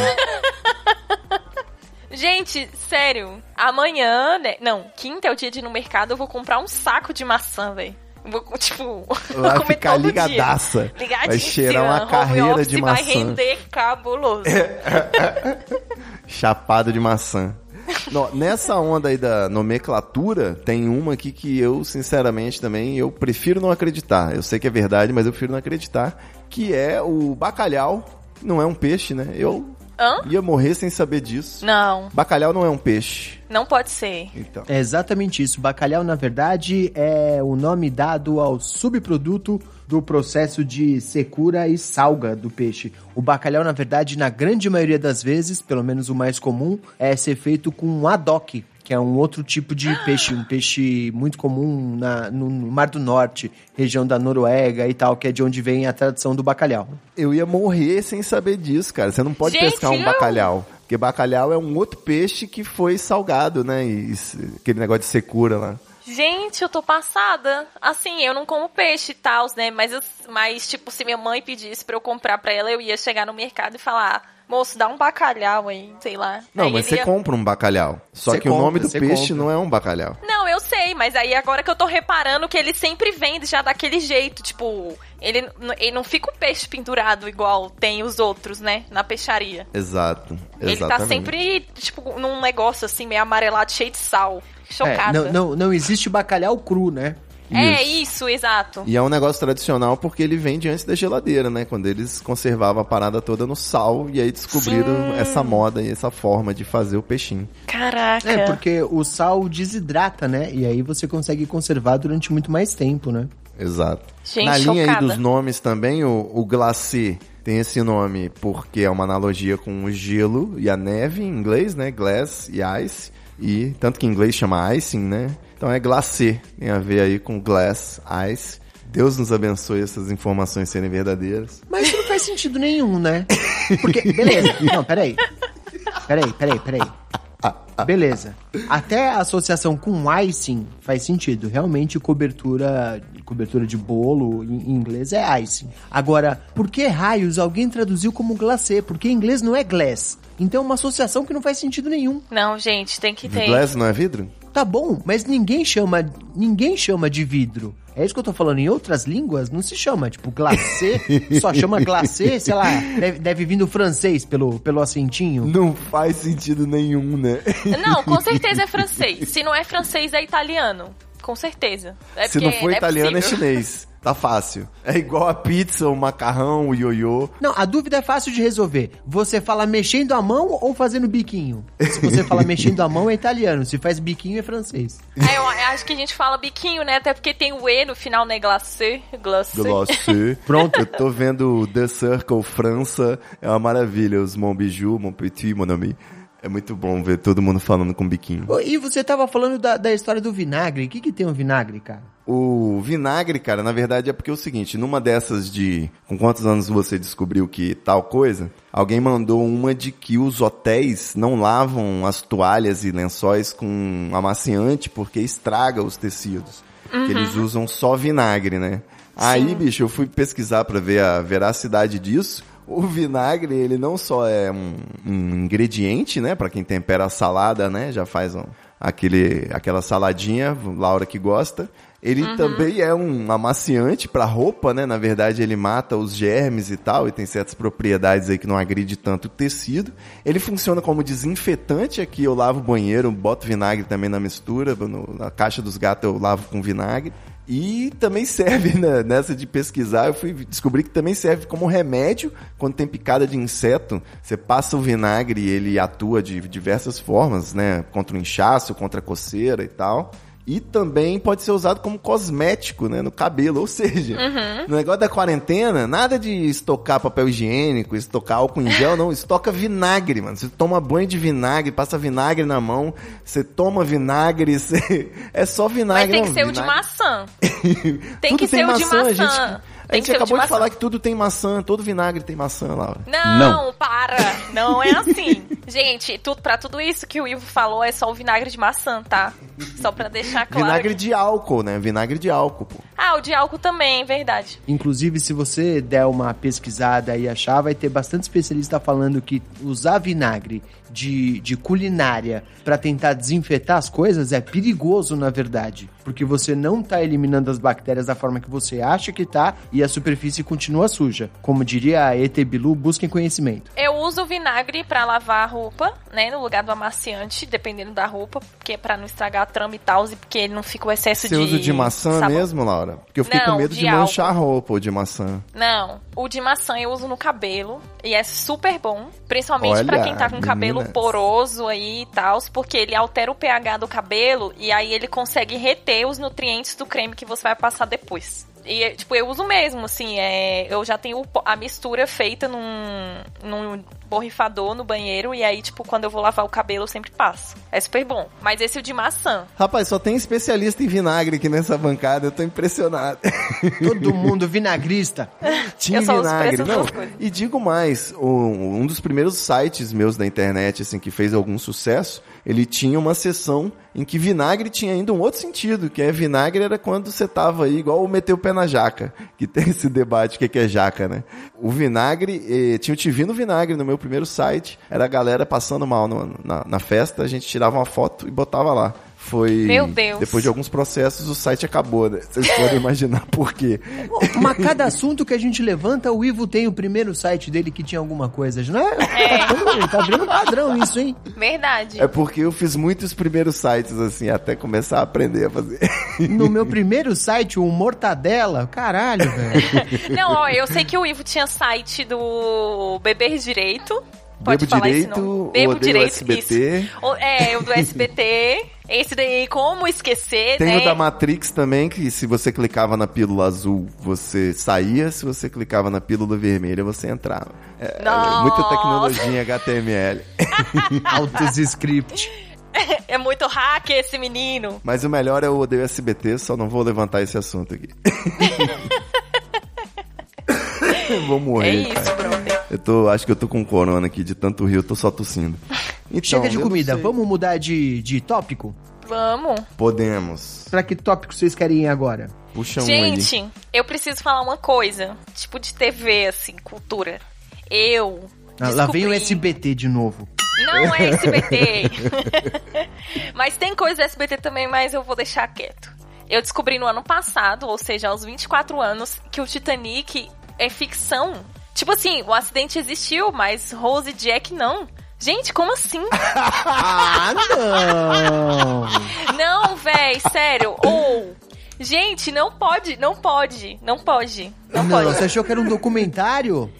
Gente, sério, amanhã, né? Não, quinta é o dia de ir no mercado, eu vou comprar um saco de maçã, velho. Vou, tipo, Vai ficar ligadaça. dia. Vai cheirar uma carreira de vai maçã. render cabuloso. Chapado de maçã. No- nessa onda aí da nomenclatura, tem uma aqui que eu, sinceramente, também, eu prefiro não acreditar. Eu sei que é verdade, mas eu prefiro não acreditar. Que é o bacalhau. Não é um peixe, né? Eu Hã? ia morrer sem saber disso. Não, Bacalhau não é um peixe. não pode ser. Então. É exatamente isso. Bacalhau, na verdade, é o nome dado ao subproduto do processo de secura e salga do peixe. O bacalhau, na verdade, na grande maioria das vezes, pelo menos o mais comum, é ser feito com adoque, que é um outro tipo de peixe, um peixe muito comum na- no, no Mar do Norte, região da Noruega e tal, que é de onde vem a tradição do bacalhau. Eu ia morrer sem saber disso, cara. Você não pode Gente, pescar um não. bacalhau. Porque bacalhau é um outro peixe que foi salgado, né? E s- aquele negócio de secura lá. Gente, eu tô passada. Assim, eu não como peixe e tal, né? Mas, mas, tipo, se minha mãe pedisse pra eu comprar pra ela, eu ia chegar no mercado e falar, moço, dá um bacalhau aí, sei lá. Não, Aí mas você ia- compra um bacalhau. Só Você que o nome compra, do peixe compra. não é um bacalhau. Não, eu sei, mas aí agora que eu tô reparando que ele sempre vende já daquele jeito, tipo, ele, ele não fica o peixe pendurado igual tem os outros, né, na peixaria. Exato. Ele tá sempre, tipo, num negócio assim, meio amarelado, cheio de sal. É, Chocada. não, não, não existe bacalhau cru, né? É isso, exato. E é um negócio tradicional porque ele vende antes da geladeira, né? Quando eles conservavam a parada toda no sal e aí descobriram Sim. essa moda e essa forma de fazer o peixinho. Caraca. É, porque o sal desidrata, né? E aí você consegue conservar durante muito mais tempo, né? Exato. Gente, Na linha aí chocada. dos nomes também, o, o glacê tem esse nome porque é uma analogia com o gelo e a neve em inglês, né? Glass e ice. E tanto que em inglês chama icing, né? Então é glacê, tem a ver aí com glass, ice. Deus nos abençoe essas informações serem verdadeiras. Mas isso não faz sentido nenhum, né? Porque, beleza. Não, peraí. Peraí, peraí, peraí. Beleza. Até a associação com icing faz sentido. Realmente, cobertura, cobertura de bolo em em inglês é icing. Agora, por que raios alguém traduziu como glacê? Porque em inglês não é glass. Então é uma associação que não faz sentido nenhum. Não, gente, tem que ter. Glass não é vidro? Tá bom, mas ninguém chama, ninguém chama de vidro. É isso que eu tô falando. Em outras línguas não se chama, tipo, glacê, só chama glacê, sei lá, deve, deve vir do francês pelo, pelo acentinho. Não faz sentido nenhum, né? Não, com certeza é francês. Se não é francês, é italiano. Com certeza. É Se porque não for italiano, é possível. chinês. Tá fácil. É igual a pizza, o macarrão, o ioiô. Não, a dúvida é fácil de resolver. Você fala mexendo a mão ou fazendo biquinho? Se você fala mexendo a mão é italiano, se faz biquinho é francês. É, eu acho que a gente fala biquinho, né? Até porque tem o E no final, né? Glacê. Glacê. Glacê. Pronto, eu tô vendo The Circle França. É uma maravilha. Os Mon Bijou, Mon Petit, Mon Ami. É muito bom ver todo mundo falando com biquinho. E você tava falando da, da história do vinagre. O que que tem o vinagre, cara? O vinagre, cara, na verdade é porque é o seguinte, numa dessas de com quantos anos você descobriu que tal coisa, alguém mandou uma de que os hotéis não lavam as toalhas e lençóis com amaciante porque estraga os tecidos. Que eles usam só vinagre, né? Aí, bicho, eu fui pesquisar pra ver a veracidade disso. O vinagre, ele não só é um, um ingrediente, né, Pra quem tempera a salada, né, já faz um, aquele, aquela saladinha, Laura que gosta. Ele também é um amaciante para roupa, né? Na verdade, ele mata os germes e tal, e tem certas propriedades aí que não agride tanto o tecido. Ele funciona como desinfetante aqui, eu lavo o banheiro, boto vinagre também na mistura, no- na caixa dos gatos eu lavo com vinagre. E também serve né, nessa de pesquisar, eu fui descobrir que também serve como remédio quando tem picada de inseto. Você passa o vinagre e ele atua de diversas formas, né? Contra o inchaço, contra a coceira e tal. E também pode ser usado como cosmético, né, no cabelo. Ou seja, no negócio da quarentena, nada de estocar papel higiênico, estocar álcool em gel, não. Estoca vinagre, mano. Você toma banho de vinagre, passa vinagre na mão, você toma vinagre, você... é só Mas vinagre. tem que não, ser o de vinagre- maçã. Tem Tudo que ser o de maçã. A gente, a Tem gente acabou de de, falar maçã. que tudo tem maçã, todo vinagre tem maçã, Laura. Não, para! Não é assim. Gente, tudo, pra tudo isso que o Ivo falou é só o vinagre de maçã, tá? Só pra deixar claro. Vinagre de álcool, né? Vinagre de álcool, pô. Ah, o de álcool também, verdade. Inclusive, se você der uma pesquisada e achar, vai ter bastante especialista falando que usar vinagre de, de culinária para tentar desinfetar as coisas é perigoso, na verdade. Porque você não tá eliminando as bactérias da forma que você acha que tá e a superfície continua suja. Como diria a ET Bilu, busquem conhecimento. Eu uso o vinagre pra lavar roupa, né? No lugar do amaciante, dependendo da roupa, porque é pra não estragar a trama e tal, e porque ele não fica o excesso Você de. usa de maçã sabor. mesmo, Laura? Porque eu fiquei Não, com medo de de, manchar a roupa ou de maçã. Não, o de maçã eu uso no cabelo e é super bom, principalmente pra Olha, quem tá com cabelo meninas. poroso aí e tal, porque ele altera o pH do cabelo e aí ele consegue reter os nutrientes do creme que você vai passar depois. E, tipo, eu uso mesmo, assim, é, eu já tenho a mistura feita num, num borrifador no banheiro e aí, tipo, quando eu vou lavar o cabelo eu sempre passo. É super bom. Mas esse é o de maçã. Rapaz, só tem especialista em vinagre aqui nessa bancada, eu tô impressionado. Todo mundo vinagrista. Tinha vinagre, não. E digo mais, o- um dos primeiros sites meus da internet, assim, que fez algum sucesso, ele tinha uma seção em que vinagre tinha ainda um outro sentido, que é vinagre era quando você tava aí, igual o meter o pé na jaca, que tem esse debate, o que que é jaca, né? O vinagre, eh, tinha o Vinagre no meu primeiro site, era a galera passando mal no- na, na festa, a gente tirava uma foto e botava lá. Foi. Meu Deus. Depois de alguns processos, o site acabou, né? Vocês podem imaginar por quê. Mas cada assunto que a gente levanta, o Ivo tem o primeiro site dele que tinha alguma coisa. Não é? Tá, vendo? tá padrão isso, hein? Verdade. É porque eu fiz muitos primeiros sites, assim, até começar a aprender a fazer. No meu primeiro site, o Mortadela, caralho, velho. Não, ó, eu sei que o Ivo tinha site do Beber Direito. Pode Bebo falar esse Direito, nome. Bebo Odeio Direito, SBT. isso. É, o do SBT. Esse daí, como esquecer, Tem né? o da Matrix também, que se você clicava na pílula azul, você saía, se você clicava na pílula vermelha, você entrava. É, é Nossa. muita tecnologia em HTML. Altos script. É muito hack esse menino. Mas o melhor é o Odeio SBT, só não vou levantar esse assunto aqui. vou morrer. É isso, cara. brother. Eu tô, acho que eu tô com corona aqui, de tanto rir, eu tô só tossindo. Então, Chega de comida, vamos mudar de, de tópico? Vamos. Podemos. Pra que tópico vocês querem ir agora? Puxa um aí. Gente, eu preciso falar uma coisa. Tipo de TV, assim, cultura. Eu. Ah, Lá vem o SBT de novo. Não é SBT. mas tem coisa do SBT também, mas eu vou deixar quieto. Eu descobri no ano passado, ou seja, aos 24 anos, que o Titanic é ficção. Tipo assim, o acidente existiu, mas Rose e Jack não. Gente, como assim? Ah, não! Não, véi, sério. Ou. gente, não pode, não pode, não pode. Não, Não, pode. você achou que era um documentário?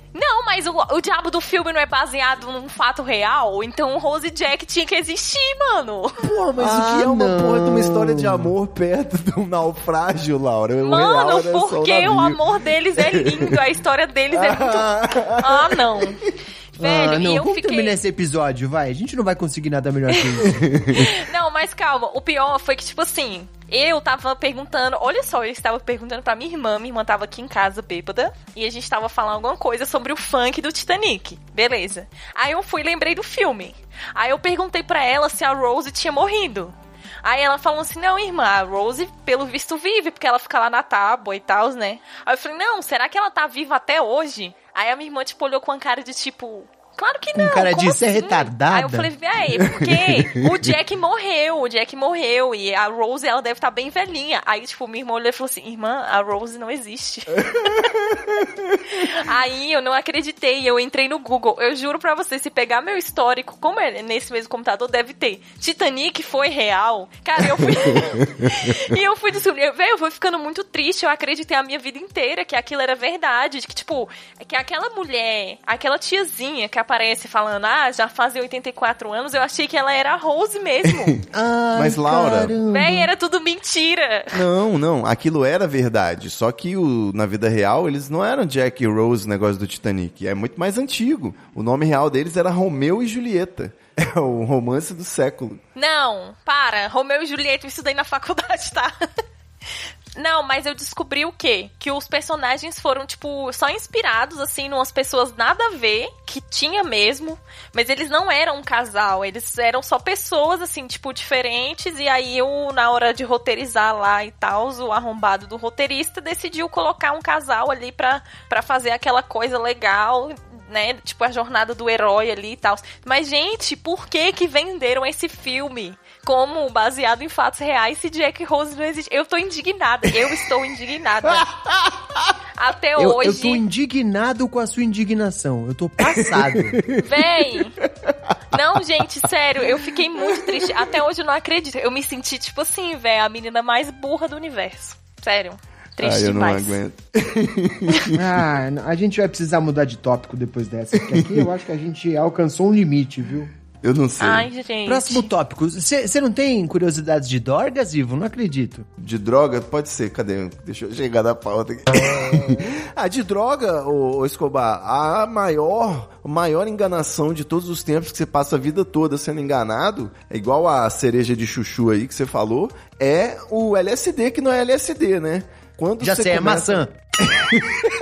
Mas o, o diabo do filme não é baseado num fato real, então Rose e Jack tinha que existir, mano. Porra, mas o Ah, que é uma não. porra de uma história de amor perto de um naufrágio, Laura? O real Mano, só porque navio. o amor deles é lindo, a história deles é muito. Ah, não. Velho, ah, não, e eu vamos fiquei. terminar esse episódio, vai. A gente não vai conseguir nada melhor que isso. Não, mas calma, o pior foi que, tipo assim, eu tava perguntando, olha só, eu estava perguntando pra minha irmã, minha irmã tava aqui em casa bêbada, e a gente tava falando alguma coisa sobre o funk do Titanic. Beleza. Aí eu fui e lembrei do filme. Aí eu perguntei pra ela se a Rose tinha morrido. Aí ela falou assim: não, irmã, a Rose, pelo visto, vive, porque ela fica lá na tábua e tal, né? Aí eu falei: não, será que ela tá viva até hoje? Aí a minha irmã, tipo, olhou com uma cara de tipo. Claro que não. cara de, como "Você é assim?" retardada? Aí eu falei, véi, porque o Jack morreu, o Jack morreu, e a Rose, ela deve estar bem velhinha. Aí, tipo, minha irmã olhou e falou assim, irmã, a Rose não existe. Aí eu não acreditei, eu entrei no Google. Eu juro pra você, se pegar meu histórico, como é nesse mesmo computador, deve ter. Titanic foi real. Cara, eu fui. e eu fui descobrir. Velho, eu fui ficando muito triste. Eu acreditei a minha vida inteira que aquilo era verdade. Que, tipo, que aquela mulher, aquela tiazinha que aparece falando, ah, já fazem 84 anos, eu achei que ela era a Rose mesmo. Ai, Mas, Laura-. Véi, era tudo mentira. Não, não, aquilo era verdade. Só que o, na vida real eles não eram Jack e Rose, o negócio do Titanic. É muito mais antigo. O nome real deles era Romeu e Julieta. É o romance do século. Não, para. Romeu e Julieta, eu estudei na faculdade, tá? Não, mas eu descobri o quê? Que os personagens foram, tipo, só inspirados, assim, em umas pessoas nada a ver, que tinha mesmo, mas eles não eram um casal, eles eram só pessoas, assim, tipo, diferentes, e aí eu, na hora de roteirizar lá e tal, o arrombado do roteirista decidiu colocar um casal ali pra fazer aquela coisa legal né? Tipo a jornada do herói ali e tal. Mas, gente, por que que venderam esse filme como baseado em fatos reais se Jack Rose não existe? Eu tô indignada. Eu estou indignada. Até Eu, hoje. eu tô indignado com a sua indignação. Eu tô passado. Véi! Não, gente, sério, eu fiquei muito triste. Até hoje eu não acredito. Eu me senti, tipo assim, véi, a menina mais burra do universo. Sério. Triste Ah, eu não demais. aguento. ah, a gente vai precisar mudar de tópico depois dessa. Porque aqui eu acho que a gente alcançou um limite, viu? Eu não sei. Ai, gente. Próximo tópico. Você não tem curiosidades de Dorgas, Ivo? Não acredito. De droga? Pode ser, cadê? Deixa eu chegar na pauta aqui. ah, de droga, ô, ô Escobar, a maior, maior enganação de todos os tempos que você passa a vida toda sendo enganado, é igual a cereja de chuchu aí que você falou, é o LSD, que não é LSD, né? Quando Já você sei, é começa- maçã.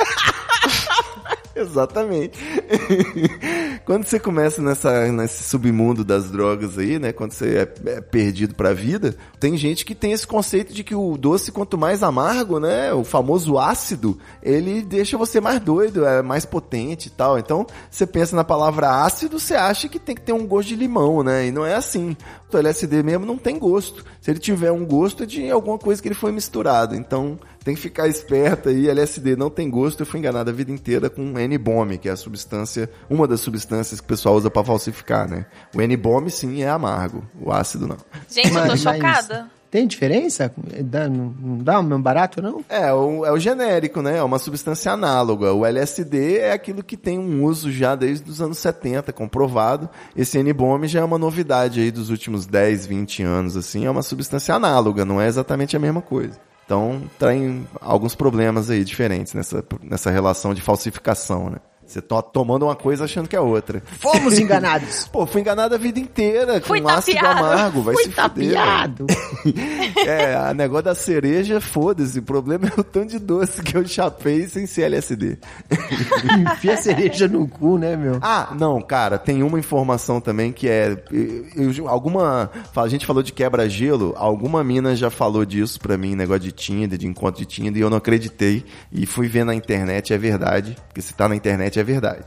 Exatamente. quando você começa nessa, nesse submundo das drogas aí, né? Quando você é, é perdido pra vida, tem gente que tem esse conceito de que o doce, quanto mais amargo, né? O famoso ácido, ele deixa você mais doido, é mais potente e tal. Então, você pensa na palavra ácido, você acha que tem que ter um gosto de limão, né? E não é assim. O LSD mesmo não tem gosto. Se ele tiver um gosto, é de alguma coisa que ele foi misturado. Então, tem que ficar esperto aí, LSD não tem gosto, eu fui enganado a vida inteira com N-bomb, que é a substância, uma das substâncias que o pessoal usa pra falsificar, né? O N-bomb sim é amargo, o ácido não. Gente, eu tô Mas- chocada. Tem diferença? Dá- não, não dá o mesmo barato, não? É, o, é o genérico, né? É uma substância análoga. O LSD é aquilo que tem um uso já desde os anos 70, comprovado. Esse N-bomb já é uma novidade aí dos últimos 10, 20 anos, assim. É uma substância análoga, não é exatamente a mesma coisa. Então, tem alguns problemas aí diferentes nessa, nessa relação de falsificação, né? Você tá tomando uma coisa achando que é outra. Fomos enganados. Pô, fui enganado a vida inteira com Fui um ácido tapeado. amargo, vai Fui se fuder. tapeado. É, a negócio da cereja, foda-se. O problema é o tanto de doce que eu chapei sem ser LSD. Enfia a cereja no cu, né, meu? Ah, não, cara, tem uma informação também que é. eu- eu- alguma. A gente falou de quebra-gelo, alguma mina já falou disso pra mim, negócio de Tinder, de encontro de Tinder, e eu não acreditei. E fui ver na internet, é verdade. Porque se tá na internet, é verdade.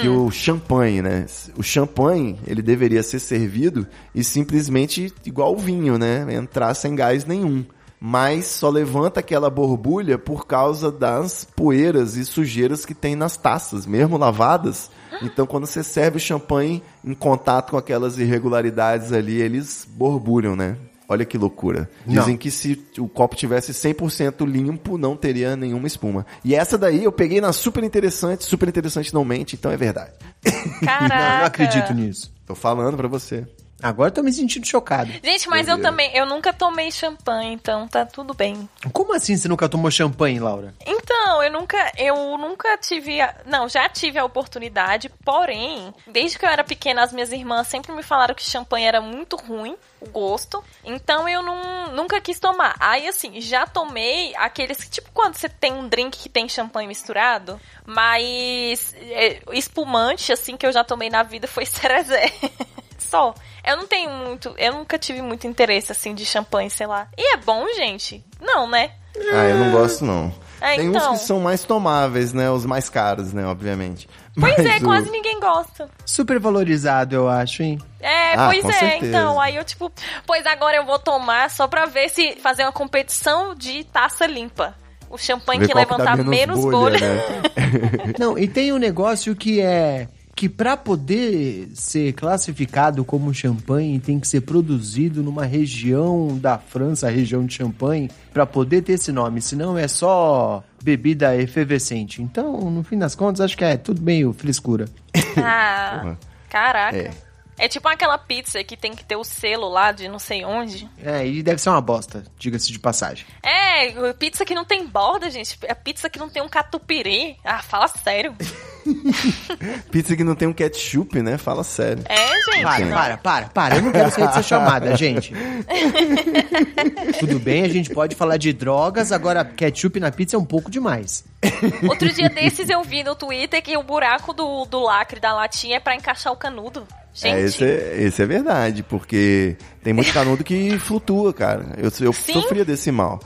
Que o champanhe, né? O champanhe, ele deveria ser servido e simplesmente igual o vinho, né? Entrar sem gás nenhum mas só levanta aquela borbulha por causa das poeiras e sujeiras que tem nas taças, mesmo lavadas. Então, quando você serve o champanhe em contato com aquelas irregularidades ali, eles borbulham, né? Olha que loucura. Dizem Não. que se o copo tivesse 100% limpo, não teria nenhuma espuma. E essa daí eu peguei na super interessante, super interessante não mente, então é verdade. Caraca. Não, não acredito nisso. Tô falando pra você. Agora eu tô me sentindo chocado. Gente, mas eu também, eu nunca tomei champanhe, então tá tudo bem. Como assim você nunca tomou champanhe, Laura? Então, eu nunca, eu nunca tive, a, não, já tive a oportunidade, porém, desde que eu era pequena, as minhas irmãs sempre me falaram que champanhe era muito ruim, o gosto, então eu não, nunca quis tomar. Aí, assim, já tomei aqueles, que, tipo quando você tem um drink que tem champanhe misturado, mas é, espumante, assim, que eu já tomei na vida foi cerezé. Só. Eu não tenho muito, eu nunca tive muito interesse, assim, de champanhe, sei lá. E é bom, gente? Não, né? Ah, eu não gosto não. É, Tem então. uns que são mais tomáveis, né? Os mais caros, né? Obviamente. Pois Mas é, o- quase ninguém gosta. Super valorizado, eu acho, hein? É, Ah, pois é, certeza. então. Aí eu, tipo, pois agora eu vou tomar só pra ver se fazer uma competição de taça limpa. O champanhe que dá levantar menos bolha. né? Não, e tem um negócio que é que para poder ser classificado como champanhe tem que ser produzido numa região da França, a região de Champagne, para poder ter esse nome, senão é só bebida efervescente. Então, no fim das contas, acho que é tudo meio frescura. Ah, Porra. caraca. É. É. tipo aquela pizza que tem que ter o selo lá de não sei onde. É, e deve ser uma bosta, diga-se de passagem. É, pizza que não tem borda, gente. É pizza que não tem um catupiry. Ah, fala sério. Pizza que não tem um ketchup, né? Fala sério. É, gente. Para, não. para, para, para. Eu não quero sair dessa chamada, gente. Tudo bem, a gente pode falar de drogas, agora ketchup na pizza é um pouco demais. Outro dia desses eu vi no Twitter que o buraco do, do lacre da latinha é pra encaixar o canudo. Gente, É, esse, é, esse é verdade, porque tem muito canudo que flutua, cara. Eu, eu Sim. sofria desse mal.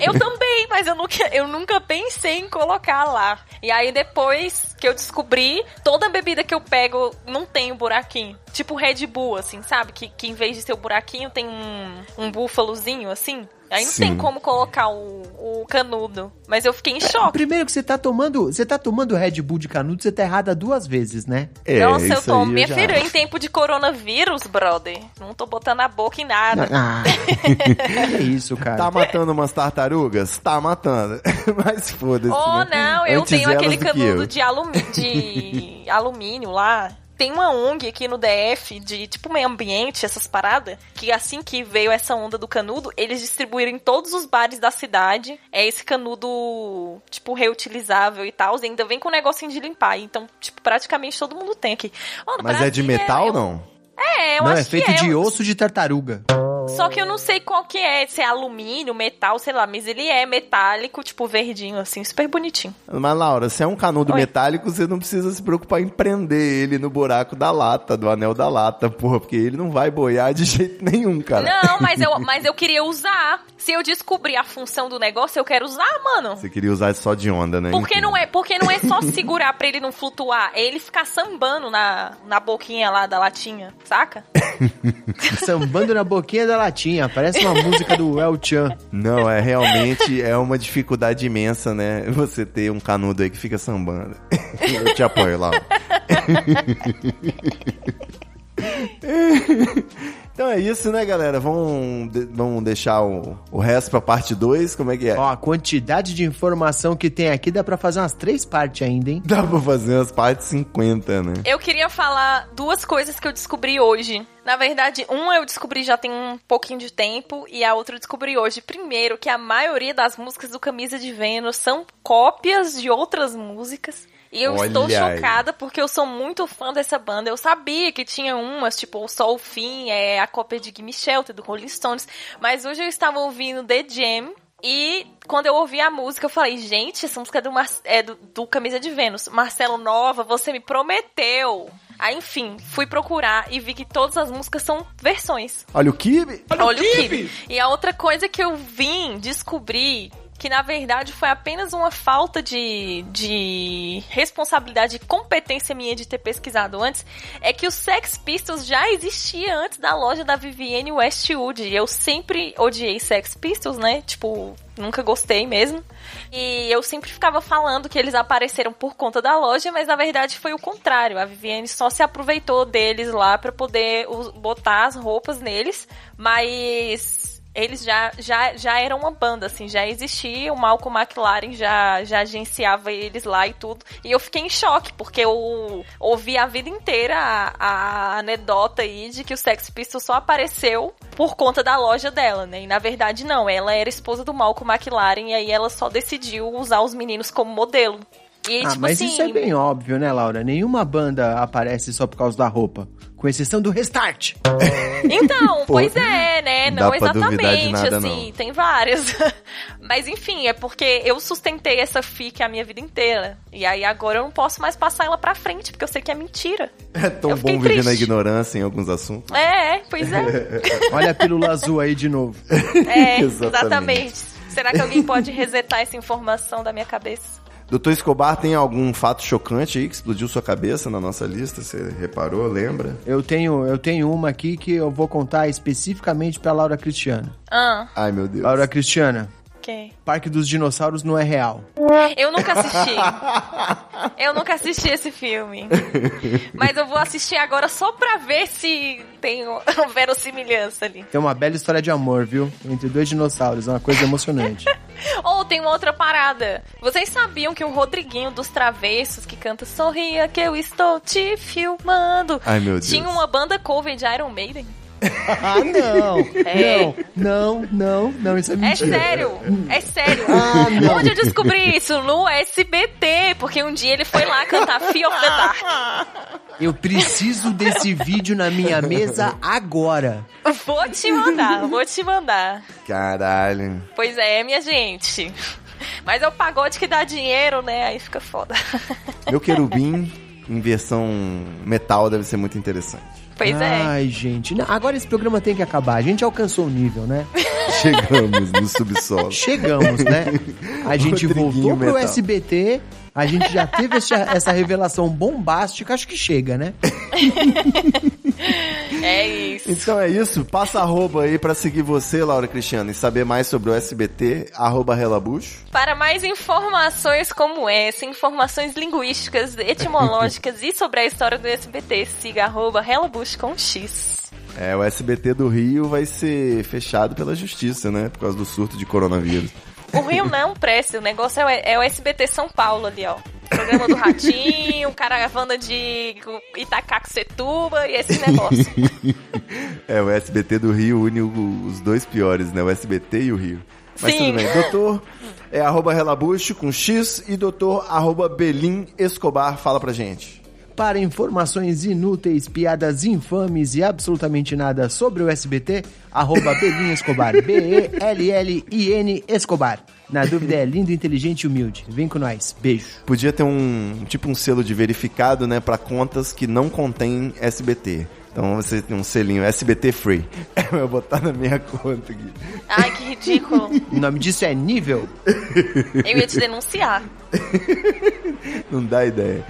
eu também. mas eu nunca, eu nunca pensei em colocar lá. E aí depois que eu descobri, toda bebida que eu pego não tem o um buraquinho. Tipo Red Bull, assim, sabe? Que, que em vez de ser o buraquinho tem um, um búfalozinho, assim. Aí não Sim. tem como colocar o, o canudo. Mas eu fiquei em choque. Primeiro que você tá tomando, você tá tomando Red Bull de canudo, você tá errada duas vezes, né? É, Nossa, eu aí Minha já filha, em tempo de coronavírus, brother. Não tô botando a boca em nada. Ah, é isso, cara. Tá matando umas tartarugas? Tá matando. Mas foda-se. Oh, né? não, eu Antes tenho aquele do que canudo de, alumi de alumínio lá. Tem uma ONG aqui no DF de tipo meio ambiente, essas paradas, que assim que veio essa onda do canudo, eles distribuíram em todos os bares da cidade. É esse canudo, tipo, reutilizável e tal. Ainda vem com um negocinho de limpar. Então, tipo, praticamente todo mundo tem aqui. Ó, no Mas é de Brasil metal, é- não? É, eu Não, acho é feito que é. de osso de tartaruga. Só que eu não sei qual que é, se é alumínio, metal, sei lá, mas ele é metálico, tipo verdinho, assim, super bonitinho. Mas, Laura, se é um canudo Oi. metálico, você não precisa se preocupar em prender ele no buraco da lata, do anel da lata, porra, porque ele não vai boiar de jeito nenhum, cara. Não, mas eu, mas eu queria usar. Se eu descobrir a função do negócio, eu quero usar, mano. Você queria usar só de onda, né? Porque não é, porque não é só segurar pra ele não flutuar, é ele ficar sambando na, na boquinha lá da latinha, saca? Sambando na boquinha da latinha. Parece uma música do El Chan. Não, é realmente é uma dificuldade imensa, né? Você ter um canudo aí que fica sambando. Eu te apoio, Laura. Então é isso, né, galera? Vamos, de- vamos deixar o, o resto pra parte 2, como é que é? Ó, a quantidade de informação que tem aqui dá pra fazer umas três partes ainda, hein? Dá pra fazer as partes 50, né? Eu queria falar duas coisas que eu descobri hoje. Na verdade, uma eu descobri já tem um pouquinho de tempo e a outra eu descobri hoje. Primeiro, que a maioria das músicas do Camisa de Vênus são cópias de outras músicas. E eu Olha estou aí. chocada porque eu sou muito fã dessa banda. Eu sabia que tinha umas, tipo, o Sol Fim, é a cópia de Gimme Shelter, do Rolling Stones. Mas hoje eu estava ouvindo The Jam. E quando eu ouvi a música, eu falei, gente, essa música é do, Mar- é do, do Camisa de Vênus. Marcelo Nova, você me prometeu. Aí, enfim, fui procurar e vi que todas as músicas são versões. Olha o Kibe! Olha o Kibe. E a outra coisa que eu vim descobrir que na verdade foi apenas uma falta de, de responsabilidade e competência minha de ter pesquisado antes, é que o Sex Pistols já existia antes da loja da Vivienne Westwood. Eu sempre odiei Sex Pistols, né? Tipo, nunca gostei mesmo. E eu sempre ficava falando que eles apareceram por conta da loja, mas na verdade foi o contrário. A Vivienne só se aproveitou deles lá pra poder botar as roupas neles, mas eles já, já, já eram uma banda, assim, já existia, o Malcolm McLaren já, já agenciava eles lá e tudo. E eu fiquei em choque, porque eu ouvi a vida inteira a, a anedota aí de que o Sex Pistols só apareceu por conta da loja dela, né? E na verdade não, ela era esposa do Malcolm McLaren e aí ela só decidiu usar os meninos como modelo. E, ah, tipo mas assim, isso é bem óbvio, né, Laura? Nenhuma banda aparece só por causa da roupa. Com exceção do Restart. Então, Pô, pois é, né? Não exatamente, nada, assim, não. tem várias. Mas enfim, é porque eu sustentei essa fic a minha vida inteira. E aí agora eu não posso mais passar ela pra frente, porque eu sei que é mentira. É tão bom viver na triste. ignorância em alguns assuntos. É, pois é. Olha a pílula azul aí de novo. É, Exatamente. exatamente. Será que alguém pode resetar essa informação da minha cabeça? Doutor Escobar, tem algum fato chocante aí que explodiu sua cabeça na nossa lista? Você reparou, lembra? Eu tenho, eu tenho uma aqui que eu vou contar especificamente pra Laura Cristiana. Ah, Ai, meu Deus. Laura Cristiana, ok. Parque dos Dinossauros não é real. Eu nunca assisti. Eu nunca assisti esse filme. Mas eu vou assistir agora só pra ver se tem verossimilhança ali. Tem uma bela história de amor, viu? Entre dois dinossauros, é uma coisa emocionante. Ou tem uma outra parada. Vocês sabiam que o Rodriguinho dos Travessos, que canta Sorria que eu estou te filmando, Ai, meu Deus. tinha uma banda cover de Iron Maiden? Ah, não! É. Não, não, não, não, isso é É mentira. sério, é sério. Ah, não. Onde eu descobri isso? No SBT, porque um dia ele foi lá cantar Fear of the Dark. Eu preciso desse vídeo na minha mesa agora. Vou te mandar, vou te mandar. Caralho. Pois é, minha gente. Mas é o pagode que dá dinheiro, né? Aí fica foda. Meu querubim em versão metal deve ser muito interessante. Pois é. Ai, gente. não, agora esse programa tem que acabar. A gente alcançou o nível, né? Chegamos no subsolo. Chegamos, né? A gente voltou pro Metal. SBT, a gente já teve essa, essa revelação bombástica, acho que chega, né? É isso. Então é isso, passa arroba aí pra seguir você, Laura Cristiano, e saber mais sobre o SBT, arroba Relabucho. Para mais informações como essa, informações linguísticas, etimológicas e sobre a história do SBT, siga arroba Relabush com X. É, o SBT do Rio vai ser fechado pela justiça, né? Por causa do surto de coronavírus. O Rio não presta, o negócio é o, é o SBT São Paulo ali, ó. Programa do Ratinho, caravana de Itacaxetuba e esse negócio. É, o SBT do Rio une os dois piores, né? O SBT e o Rio. Mas Sim. tudo bem. Doutor é arroba Relabucho com X e doutor arroba Belim Escobar. Fala pra gente. Para informações inúteis, piadas infames e absolutamente nada sobre o SBT, arroba Belin Escobar, B-E-L-L-I-N Escobar. Na dúvida é lindo, inteligente e humilde. Vem com nós. Beijo. Podia ter um tipo um selo de verificado, né, Pra contas que não contém SBT. Então você tem um selinho SBT Free. Eu vou botar na minha conta aqui. Ai, que ridículo. O nome disso é nível. Eu ia te denunciar. Não dá ideia.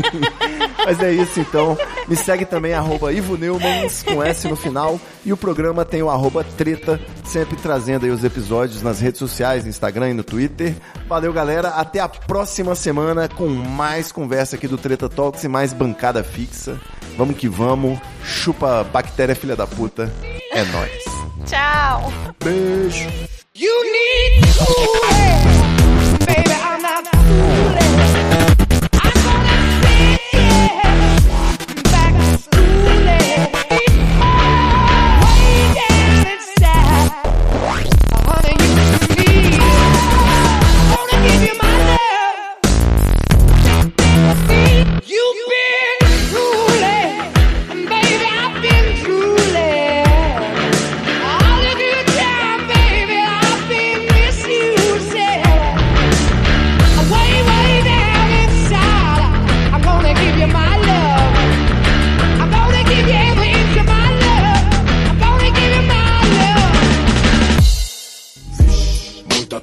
Mas é isso então. Me segue também, arroba Ivo Neumans, com S no final. E o programa tem o arroba treta, sempre trazendo aí os episódios nas redes sociais, no Instagram e no Twitter. Valeu, galera. Até a próxima semana com mais conversa aqui do Treta Talks e mais bancada fixa. Vamos que vamos. Chupa bactéria filha da puta. É nóis. Tchau. Beijo. You need fooling, baby. I'm not fooling.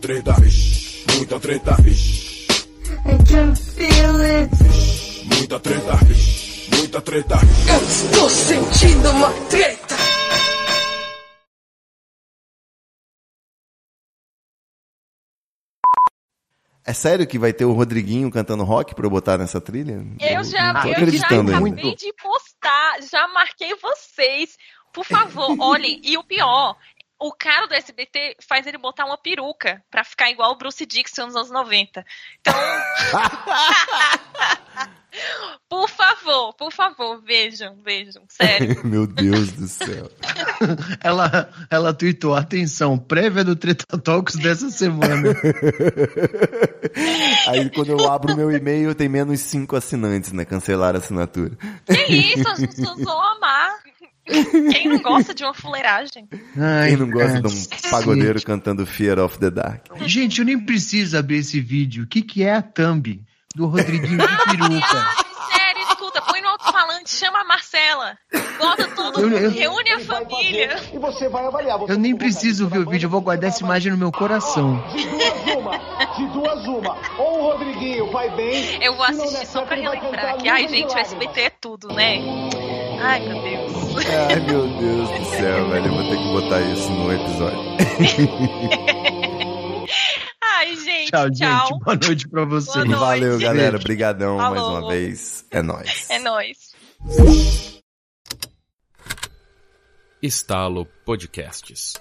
Treta, vixe, muita treta, vixe. I can feel it. Muita treta, vixe, muita treta. Eu estou sentindo uma treta. É sério que vai ter o Rodriguinho cantando rock pra eu botar nessa trilha? Eu já, tô eu já acabei ainda. de postar, já marquei vocês. Por favor, olhem, e o pior, o cara do SBT faz ele botar uma peruca pra ficar igual o Bruce Dixon nos anos 90. Então. por favor, por favor, vejam, vejam, sério. Meu Deus do céu. Ela, ela tweetou, atenção, prévia do Treta Talks dessa semana. Aí quando eu abro meu e-mail tem menos cinco assinantes, né? Cancelar a assinatura. Que isso, as pessoas vão amar. Quem não gosta de uma fuleiragem? Ai, Quem não gosta cara. de um pagodeiro cantando Fear of the Dark? Gente, eu nem preciso abrir esse vídeo. O que, que é a thumb do Rodriguinho de peruca? Sério, escuta, põe no alto-falante, chama a Marcela. Bota tudo, Eu- eu- reúne a família. E você vai avaliar. Você Eu nem preciso ver o vídeo, eu vou guardar essa imagem no meu coração. De duas uma, de duas uma. Ou o Rodriguinho vai bem. Eu vou assistir só pra relembrar que, ai gente, o. SBT é tudo, né? Ai, meu Deus. Ai, meu Deus do céu, velho. Eu vou ter que botar isso no episódio. Ai, gente, Tchau, tchau. gente. Boa noite pra vocês. Noite. Valeu, galera. Beijo. Brigadão mais uma vez. É nóis. É nóis. Estalo Podcasts.